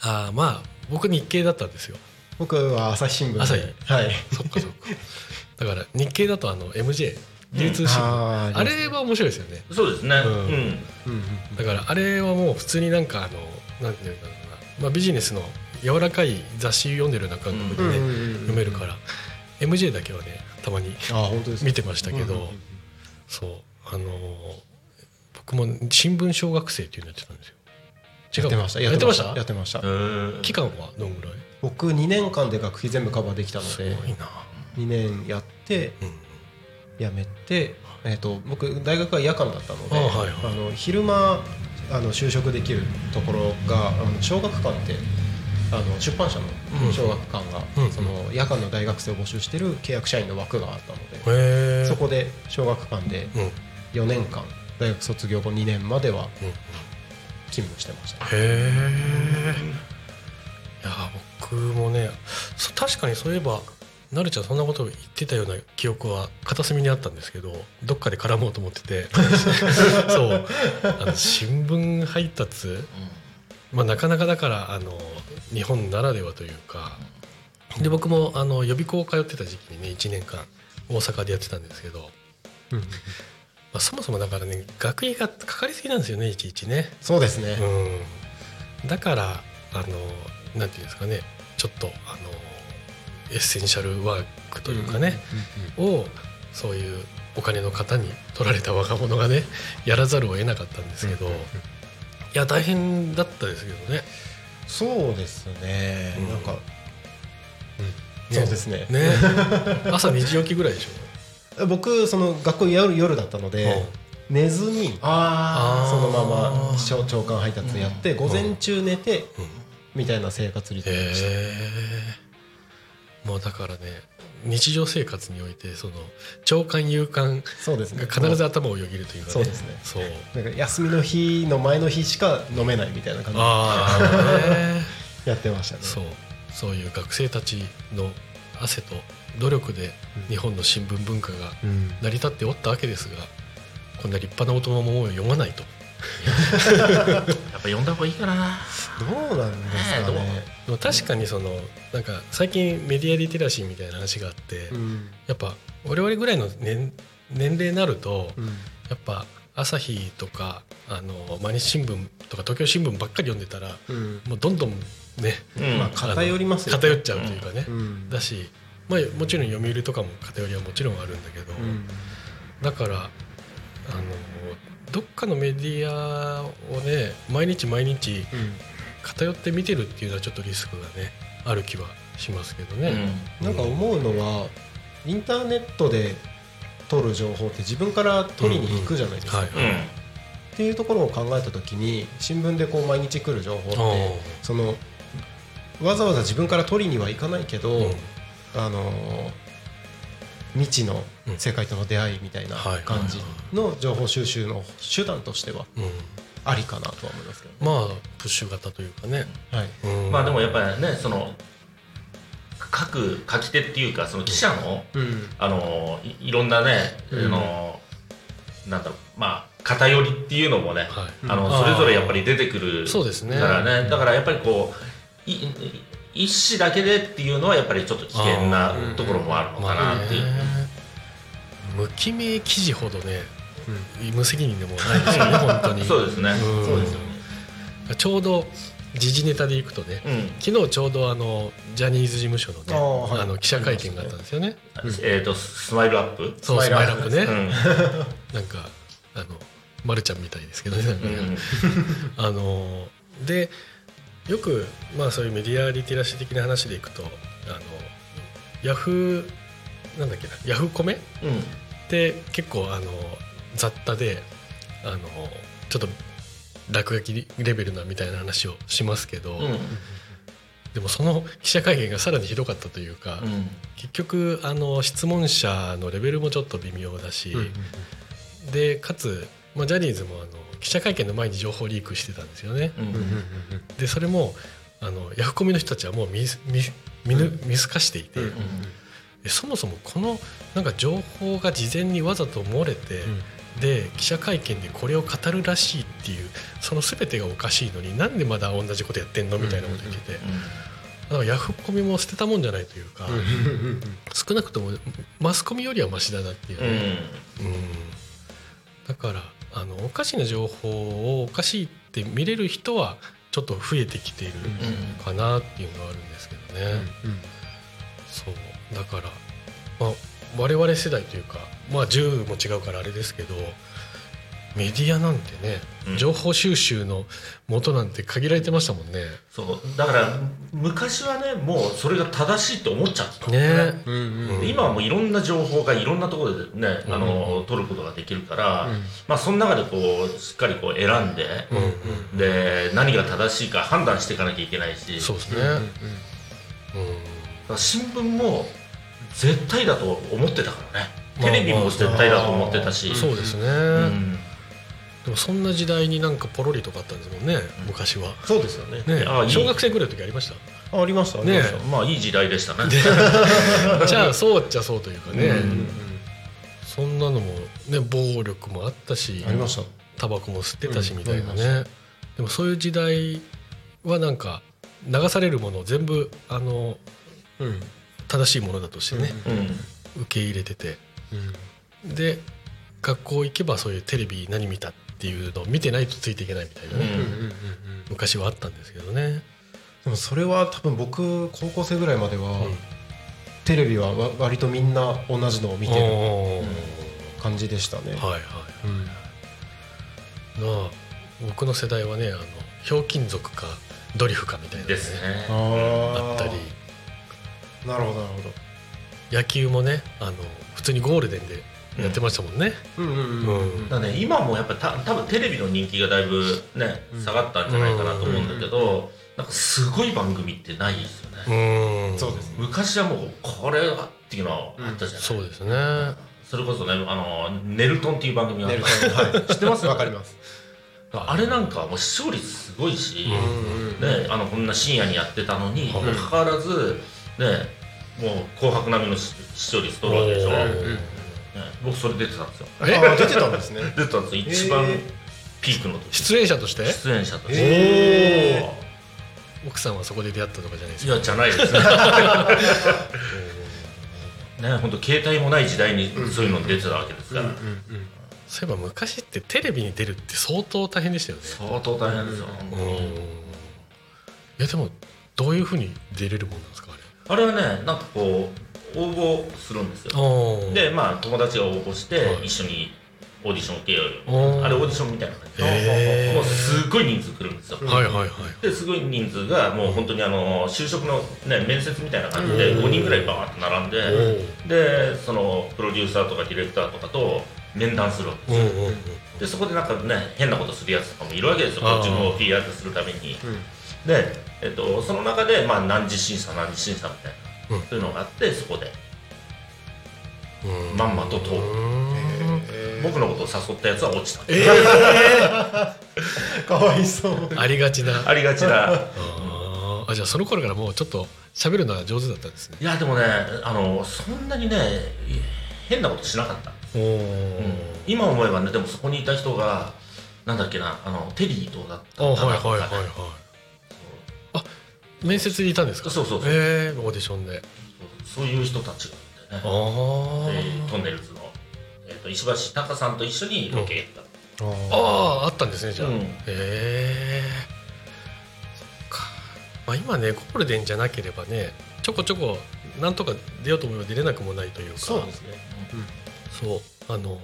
た。ああまあ僕日経だったんですよ。僕は朝日新聞で。朝日。はい。そっかそっか。だから日経だとあの MJ 流通新聞、あーあれは面白いですよね。そうですね。うん。うん。うんうん。だからあれはもう普通になんかあのなんていうんだろうな、まあ、ビジネスの柔らかい雑誌読んでるような感覚でね、読めるから。MJ だけはねたまにあ本当ですか？見てましたけど、そうあのー僕も新聞小学生っていうのやってたんですよ。やってました。やってました。やってました？えー。期間はどんぐらい？僕2年間で学費全部カバーできたのですごいな、2年やってうん、辞めて、えー、と僕大学は夜間だったのであの昼間あの就職できるところがあの小学館ってあの出版社の小学館が、うん。その夜間の大学生を募集してる契約社員の枠があったので、そこで小学館でうん。うん4年間大学卒業後2年までは勤務してました、へえいや僕もねそ確かにそういえばなるちゃんそんなこと言ってたような記憶は片隅にあったんですけどどっかで絡もうと思ってて。*laughs* そう。あの新聞配達、まあ、なかなかだからあの日本ならではというかで僕もあの予備校通ってた時期にね1年間大阪でやってたんですけど、まうんあ、そもそもだからね学費がかかりすぎなんですよねいちいちね。そうですね、うん、だからあのなんていうんですかねちょっとあのエッセンシャルワークというかね、をそういうお金の方に取られた若者がねやらざるを得なかったんですけど、いや大変だったですけどね。そうですね、うん。なんか、うん。ねそうですね。ね。朝2時起きぐらいでし *laughs* 僕その学校夜夜だったのょ。で、寝ずにあそのまま小長官配達やって、午前中寝て、うん。みたいな生活リズムでした、へえ。もうだからね日常生活においてその長官夕刊そうですね。が必ず頭をよぎるというかね。そうですね。そう。なんか休みの日の前の日しか飲めないみたいな感じでああ、*laughs* ね、やってましたね。そう。そういう学生たちの汗と努力で日本の新聞文化がうん。成り立っておったわけですがこんな立派な大人も読まないとやっぱ読んだ方がいいかな。どうなんですかね、でも確かにそのなんか最近メディアリテラシーみたいな話があって、うん。やっぱ我々ぐらいの年年齢になると、うん。やっぱ朝日とかあの毎日新聞とか東京新聞ばっかり読んでたらうん。もうどんどんねうん。まあ偏りますよね。偏っちゃうというかね、うん。だし、まあ、もちろん読売とかも偏りはもちろんあるんだけど、うん。だからあのどっかのメディアをね毎日毎日うん偏って見てるっていうのはちょっとリスクがねある気はしますけどね。なんか思うのはインターネットで取る情報って自分から取りに行くじゃないですか、っていうところを考えた時に新聞でこう毎日来る情報っあてそのわざわざ自分から取りには行かないけど、うん。あの未知の世界との出会いみたいなはい感じの情報収集の手段としてはうん。ありかなとは思いますけど、まあプッシュ型というかね。はい。うん。まあでもやっぱりねその各書き手っていうかその記者の、うん。あのいいろんなね、うん。あのなんだろうまあ偏りっていうのもね、はい。あのそれぞれやっぱり出てくるそうですね。からねだからやっぱりこういい一紙だけでっていうのはやっぱりちょっと危険なところもあるのかなっていう、無記名記事ほどね、無責任でもないですよね本当に。そうですね、ん。そうですよね。ちょうど時事ネタでいくとね、うん。昨日ちょうどあのジャニーズ事務所のねはい。あの記者会見があったんですよね。えっ、とスマイルアップ？そうスマイルアップね、うん。*laughs* なんかあのまるちゃんみたいですけどねあのでよくまあそういうメディアリテラシー的な話でいくとあのヤフーなんだっけなヤフーコメうん。って結構あの雑多であのちょっと落書きレベルなみたいな話をしますけど、うん。でもその記者会見がさらにひどかったというか、うん。結局あの質問者のレベルもちょっと微妙だし、でかつ、まあ、ジャニーズもあの記者会見の前に情報リークしてたんですよね。うん。でそれもあのヤフコミの人たちはもう見見見ぬ見透かしていて、でそもそもこのなんか情報が事前にわざと漏れて、で記者会見でこれを語るらしいっていうその全てがおかしいのになんでまだ同じことやってんのみたいなこと言ってて、だからヤフコミも捨てたもんじゃないというか、少なくともマスコミよりはマシだなっていううん。ね、うん。だからあのおかしな情報をおかしいって見れる人はちょっと増えてきているかなっていうのはあるんですけどね、そう。だから、まあ、我々世代というかまあ10も違うからあれですけどメディアなんてね、うん。情報収集の元なんて限られてましたもんね。そう。だから昔はねもうそれが正しいと思っちゃってたね。うんうん。今はもういろんな情報がいろんなところでね、あの取ることができるから、まあその中でこうしっかりこう選んで、うんうん。で何が正しいか判断していかなきゃいけないし。そうですね。だから新聞も絶対だと思ってたからね。まあ。テレビも絶対だと思ってたし、そうですね、うんでもそんな時代になんかポロリとかあったんですもんね昔は。そうですよね。ねあ小学生ぐらいの時ありました？あありましたありまあいい時代でしたね。*laughs* じゃあそうっちゃそうというかね、うん。そんなのもね暴力もあったしありました。タバコも吸ってたしうんみたいなありまね、でもそういう時代はなんか流されるものを全部あのうん。正しいものだとしてね、うん。受け入れてて。で学校行けばそういうテレビ何見たっていうのを見てないとついていけないみたいなね、うん昔はあったんですけどね。でもそれは多分僕高校生ぐらいまでは、うん。テレビはわ割とみんな同じのを見てる感じでしたね、はいはいうん。なあ僕の世代はねあのひょうきん族かドリフかみたいな、ね、ですね。あったり。なるほどなるほど。野球もねあの普通にゴールデンでやってましたもんね。うんうんうん。だね今もやっぱた多分テレビの人気がだいぶね下がったんじゃないかなと思うんだけど、なんかすごい番組ってないですよね、うん。そうですね。昔はもうこれはっていうのはあったじゃない、そうですね。それこそねあのネルトンっていう番組があはい。*laughs* 知ってます？わかります。あれなんかもう視聴率すごいし、うんね、あのこんな深夜にやってたのにかかわらず、ね、もう紅白並みの視視聴率取るわけでしょ、僕それ出てたんですよ。えあ出てたんですね。*laughs* 出てたんですよ。一番ピークの時。出演者として？出演者として、へ奥さんはそこで出会ったとかじゃないですいか。やじゃないです。*laughs* ねね本当携帯もない時代にそういうの出てたわけですから、そういえば昔ってテレビに出るって相当大変でしたよね。相当大変ですよ、うん。いやでもどういうふうに出れるもんなんですかあれ？あれはねなんかこう応募するんですよ。でまあ友達が応募してはい。一緒にオーディション受けようよ。あれオーディションみたいな感じ。へー。もうすごい人数来るんですよ。はいはいはい。ですごい人数がもう本当にあの就職の、ね、面接みたいな感じでうん。5人ぐらいバーッと並んでおでそのプロデューサーとかディレクターとかと面談するわけですよ。うんうんうん。でそこでなんかね変なことするやつとかもいるわけですよ。自分を PR するために。で、えっと、その中で、まあ、何次審査何次審査みたいな、うん。そういうのがあってそこで。うん。まんまと通る。うん僕のことを誘ったやつは落ちた。え *laughs* かわいそう。ー、ありがちな。ありがちな。あじゃあその頃からもうちょっと喋るのは上手だったんですね。いやでもねあのそんなにね変なことしなかった、おお、うん。今思えばねでもそこにいた人がなんだっけなあのテリーとだったあんだはいはいはいはい。なとかね。面接にいたんですか？そうそうそう。えー、オーディションで。そういう人たちがいてね。あトンネルズの、えー、と石橋貴さんと一緒にロケ行った、ああああったんですねじゃあ、うん。へえそっか。まあ今ねゴールデンじゃなければねちょこちょこなんとか出ようと思えば出れなくもないというか。そうですね。そう。あの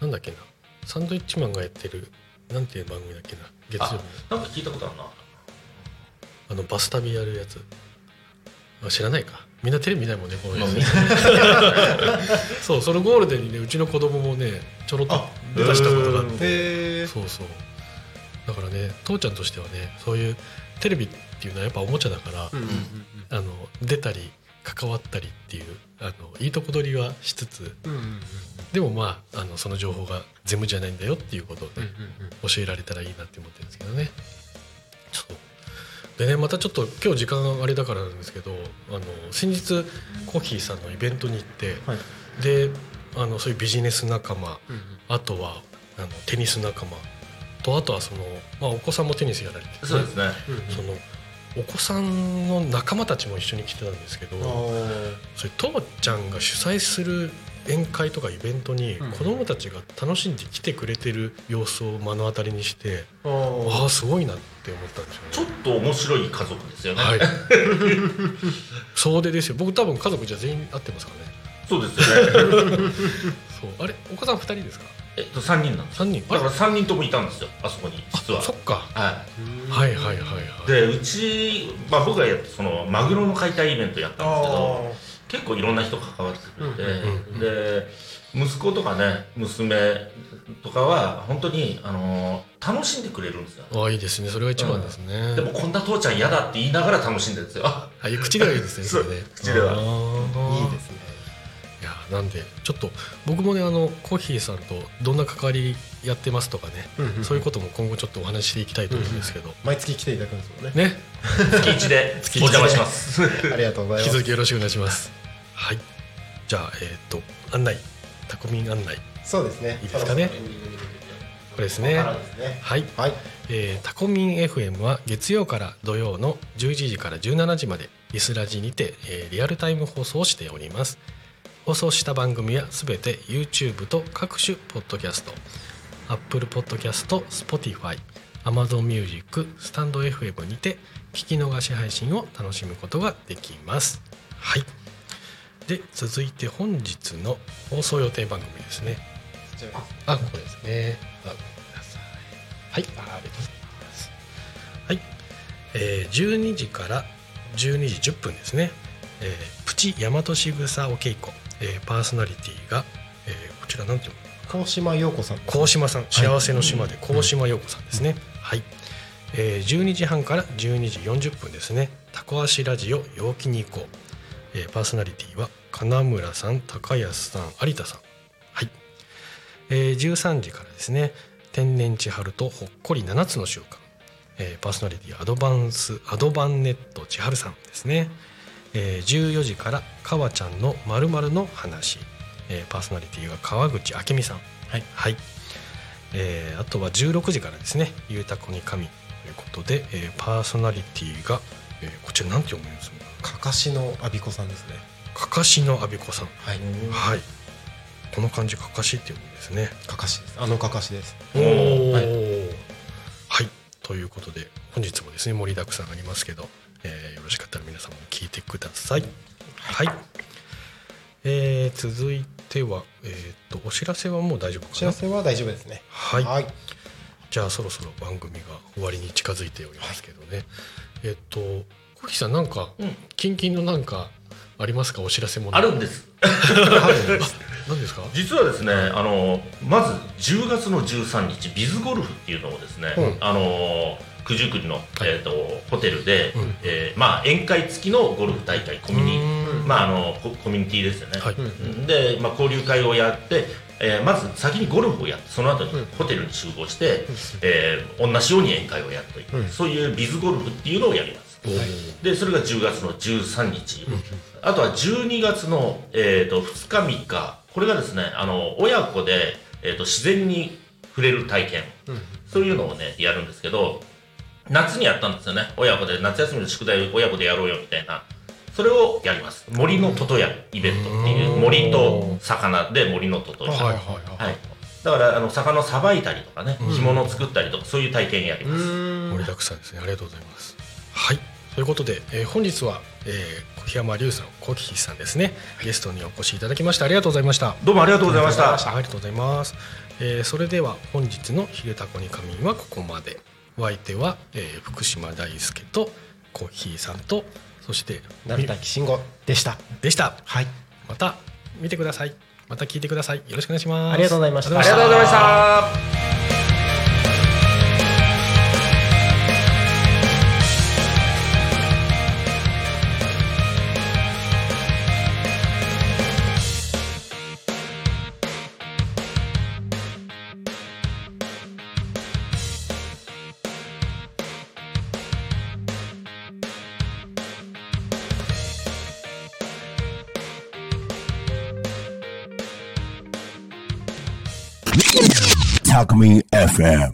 なんだっけな。サンドイッチマンがやってるなんていう番組だっけな。月曜あなんか聞いたことあるなあのバス旅やるやつ。あ知らないか。みんなテレビ見ないもんねこのまあ辺 *laughs* そうそのゴールデンにねうちの子供もねちょろっと出だしたことがあって。そうそう。だからね父ちゃんとしてはねそういうテレビっていうのはやっぱおもちゃだから、うんうんあの出たり関わったりっていうあのいいとこ取りはしつつうんうんうんでもまああのその情報が全部じゃないんだよっていうことをね、うんうん。教えられたらいいなって思ってるんですけどねでねまたちょっと今日時間あれだからなんですけどあの先日コッヒーさんのイベントに行って、はい。であのそういうビジネス仲間うんあとはあのテニス仲間とあとはその、まあ、お子さんもテニスやられてそうですね。うんそのお子さんの仲間たちも一緒に来てたんですけどあそれ父ちゃんが主催する宴会とかイベントにうん。子供たちが楽しんで来てくれてる様子を目の当たりにしてー。あああすごいなって思ったんですちょっよね。と面白い家族ですよね、はい、そうでですよ。僕多分家族じゃ全員会ってますからね。そうですよね。*laughs* そう。あれお子さん2人ですか？えっと3人なんです3人。だから3人ともいたんですよ。あそこに実は。そっか。ははいはいはいはい。いでうち、まあ、僕がやってそのマグロの解体イベントやったんですけど結構いろんな人関わってくれて、うんで息子とかね娘とかは本当に、あのー楽しんでくれるんですよ。ああいいですね。それが一番ですね、でもこんな父ちゃん嫌だって言いながら楽しんでるんですよ。あ口ではいいですね *laughs* そうれね口では。いいですねなんでちょっと僕もねあのコーヒーさんとどんな関わりやってますとかね、そういうことも今後ちょっとお話ししていきたいと思うんですけど、毎月来ていただくんですもんね。ね。月一で月一で。お邪魔します。*laughs* ありがとうございます。引き続きよろしくお願いします。はい。じゃあえっ、と案内タコミン案内。そうですね。いいですかね？これですね。はい、はい。えータコミン FM は月曜から土曜の11時から17時までリスラジにて、えーリアルタイム放送をしております放送した番組はすべて YouTube と各種ポッドキャスト Apple Podcast、Spotify、Amazon Music、スタンド FM にて聞き逃し配信を楽しむことができますはいで続いて本日の放送予定番組ですねあ、これですね。あ、ごめんなさい。はい、あありがとうございます。はい、えー、12時から12時10分ですね。えー、プチ大和しぐさお稽古、えー、パーソナリティが、えー、こちらなんていうの高島陽子さん高島さん、幸せの島で高島陽子さんですね。はい。えー、12時半から12時40分ですね。タコ足ラジオ陽気に行こう。えー、パーソナリティは金村さん、高安さん、有田さん。はい。えー、13時からですね。天然千春とほっこり7つの習慣。えー、パーソナリティアドバンスアドバンネット千春さんですね。えー、14時からかわちゃんのまるの話。えー、パーソナリティが川口明美さん。はい。はい。えーあとは16時からですね「ゆうたこに神」ということで、えーパーソナリティが、えーこちらなんて読むんですか？かかしの阿比子さんですね。かかしの阿比子さん。はい。はい。この漢字かかしって読むんですね。かかしです。あのかかしです。おー。おははいい、ということで本日もですね盛りだくさんありますけど、えーよろしかったら皆さんも聞いてください。はい、えー続いては、えー、とお知らせはもう大丈夫おかな？知らせは大丈夫ですね。はい。はい。じゃあそろそろ番組が終わりに近づいておりますけどね、えっと小木さんなんか、うん。キンキンのなんかありますか？お知らせもあるんです。*laughs* 何ですか？実はですねあのまず10月の13日ビズゴルフっていうのをですね、うん。あの九十九里の、えー、とホテルで、うん。えーまあ、宴会付きのゴルフ大会コミュニ、うん。まあ、あのココミュニティですよね、はい。うん。で、まあ、交流会をやって、えーまず先にゴルフをやってその後にうん。ホテルに集合して、えー同じように宴会をやるという、うん。そういうビズゴルフっていうのをやります。でそれが10月の13日、あとは12月の、えー、と2日3日。これがですねあの親子で、えー、と自然に触れる体験。うん。そういうのをねやるんですけど夏にやったんですよね。親子で夏休みの宿題を親子でやろうよみたいな。それをやります。森のトトヤイベントっていう森と魚で森のトトヤ。はいはいははい。い。だからあの魚をさばいたりとかね干物を作ったりとかそういう体験やります。盛りだくさんですね。ありがとうございます。はい。ということで、えー本日は、えー、小檜山龍さん小木さんですね。ゲストにお越しいただきましてありがとうございました。どうもありがとうございました。ありがとうございます、えーそれでは本日の「ひれたこに仮眠」はここまでお相手は、えー福島大輔と小木さんとそして成田慎吾でした。でした。はい。また見てください。また聞いてください。よろしくお願いします。ありがとうございました。ありがとうございましたした Talk Me FM.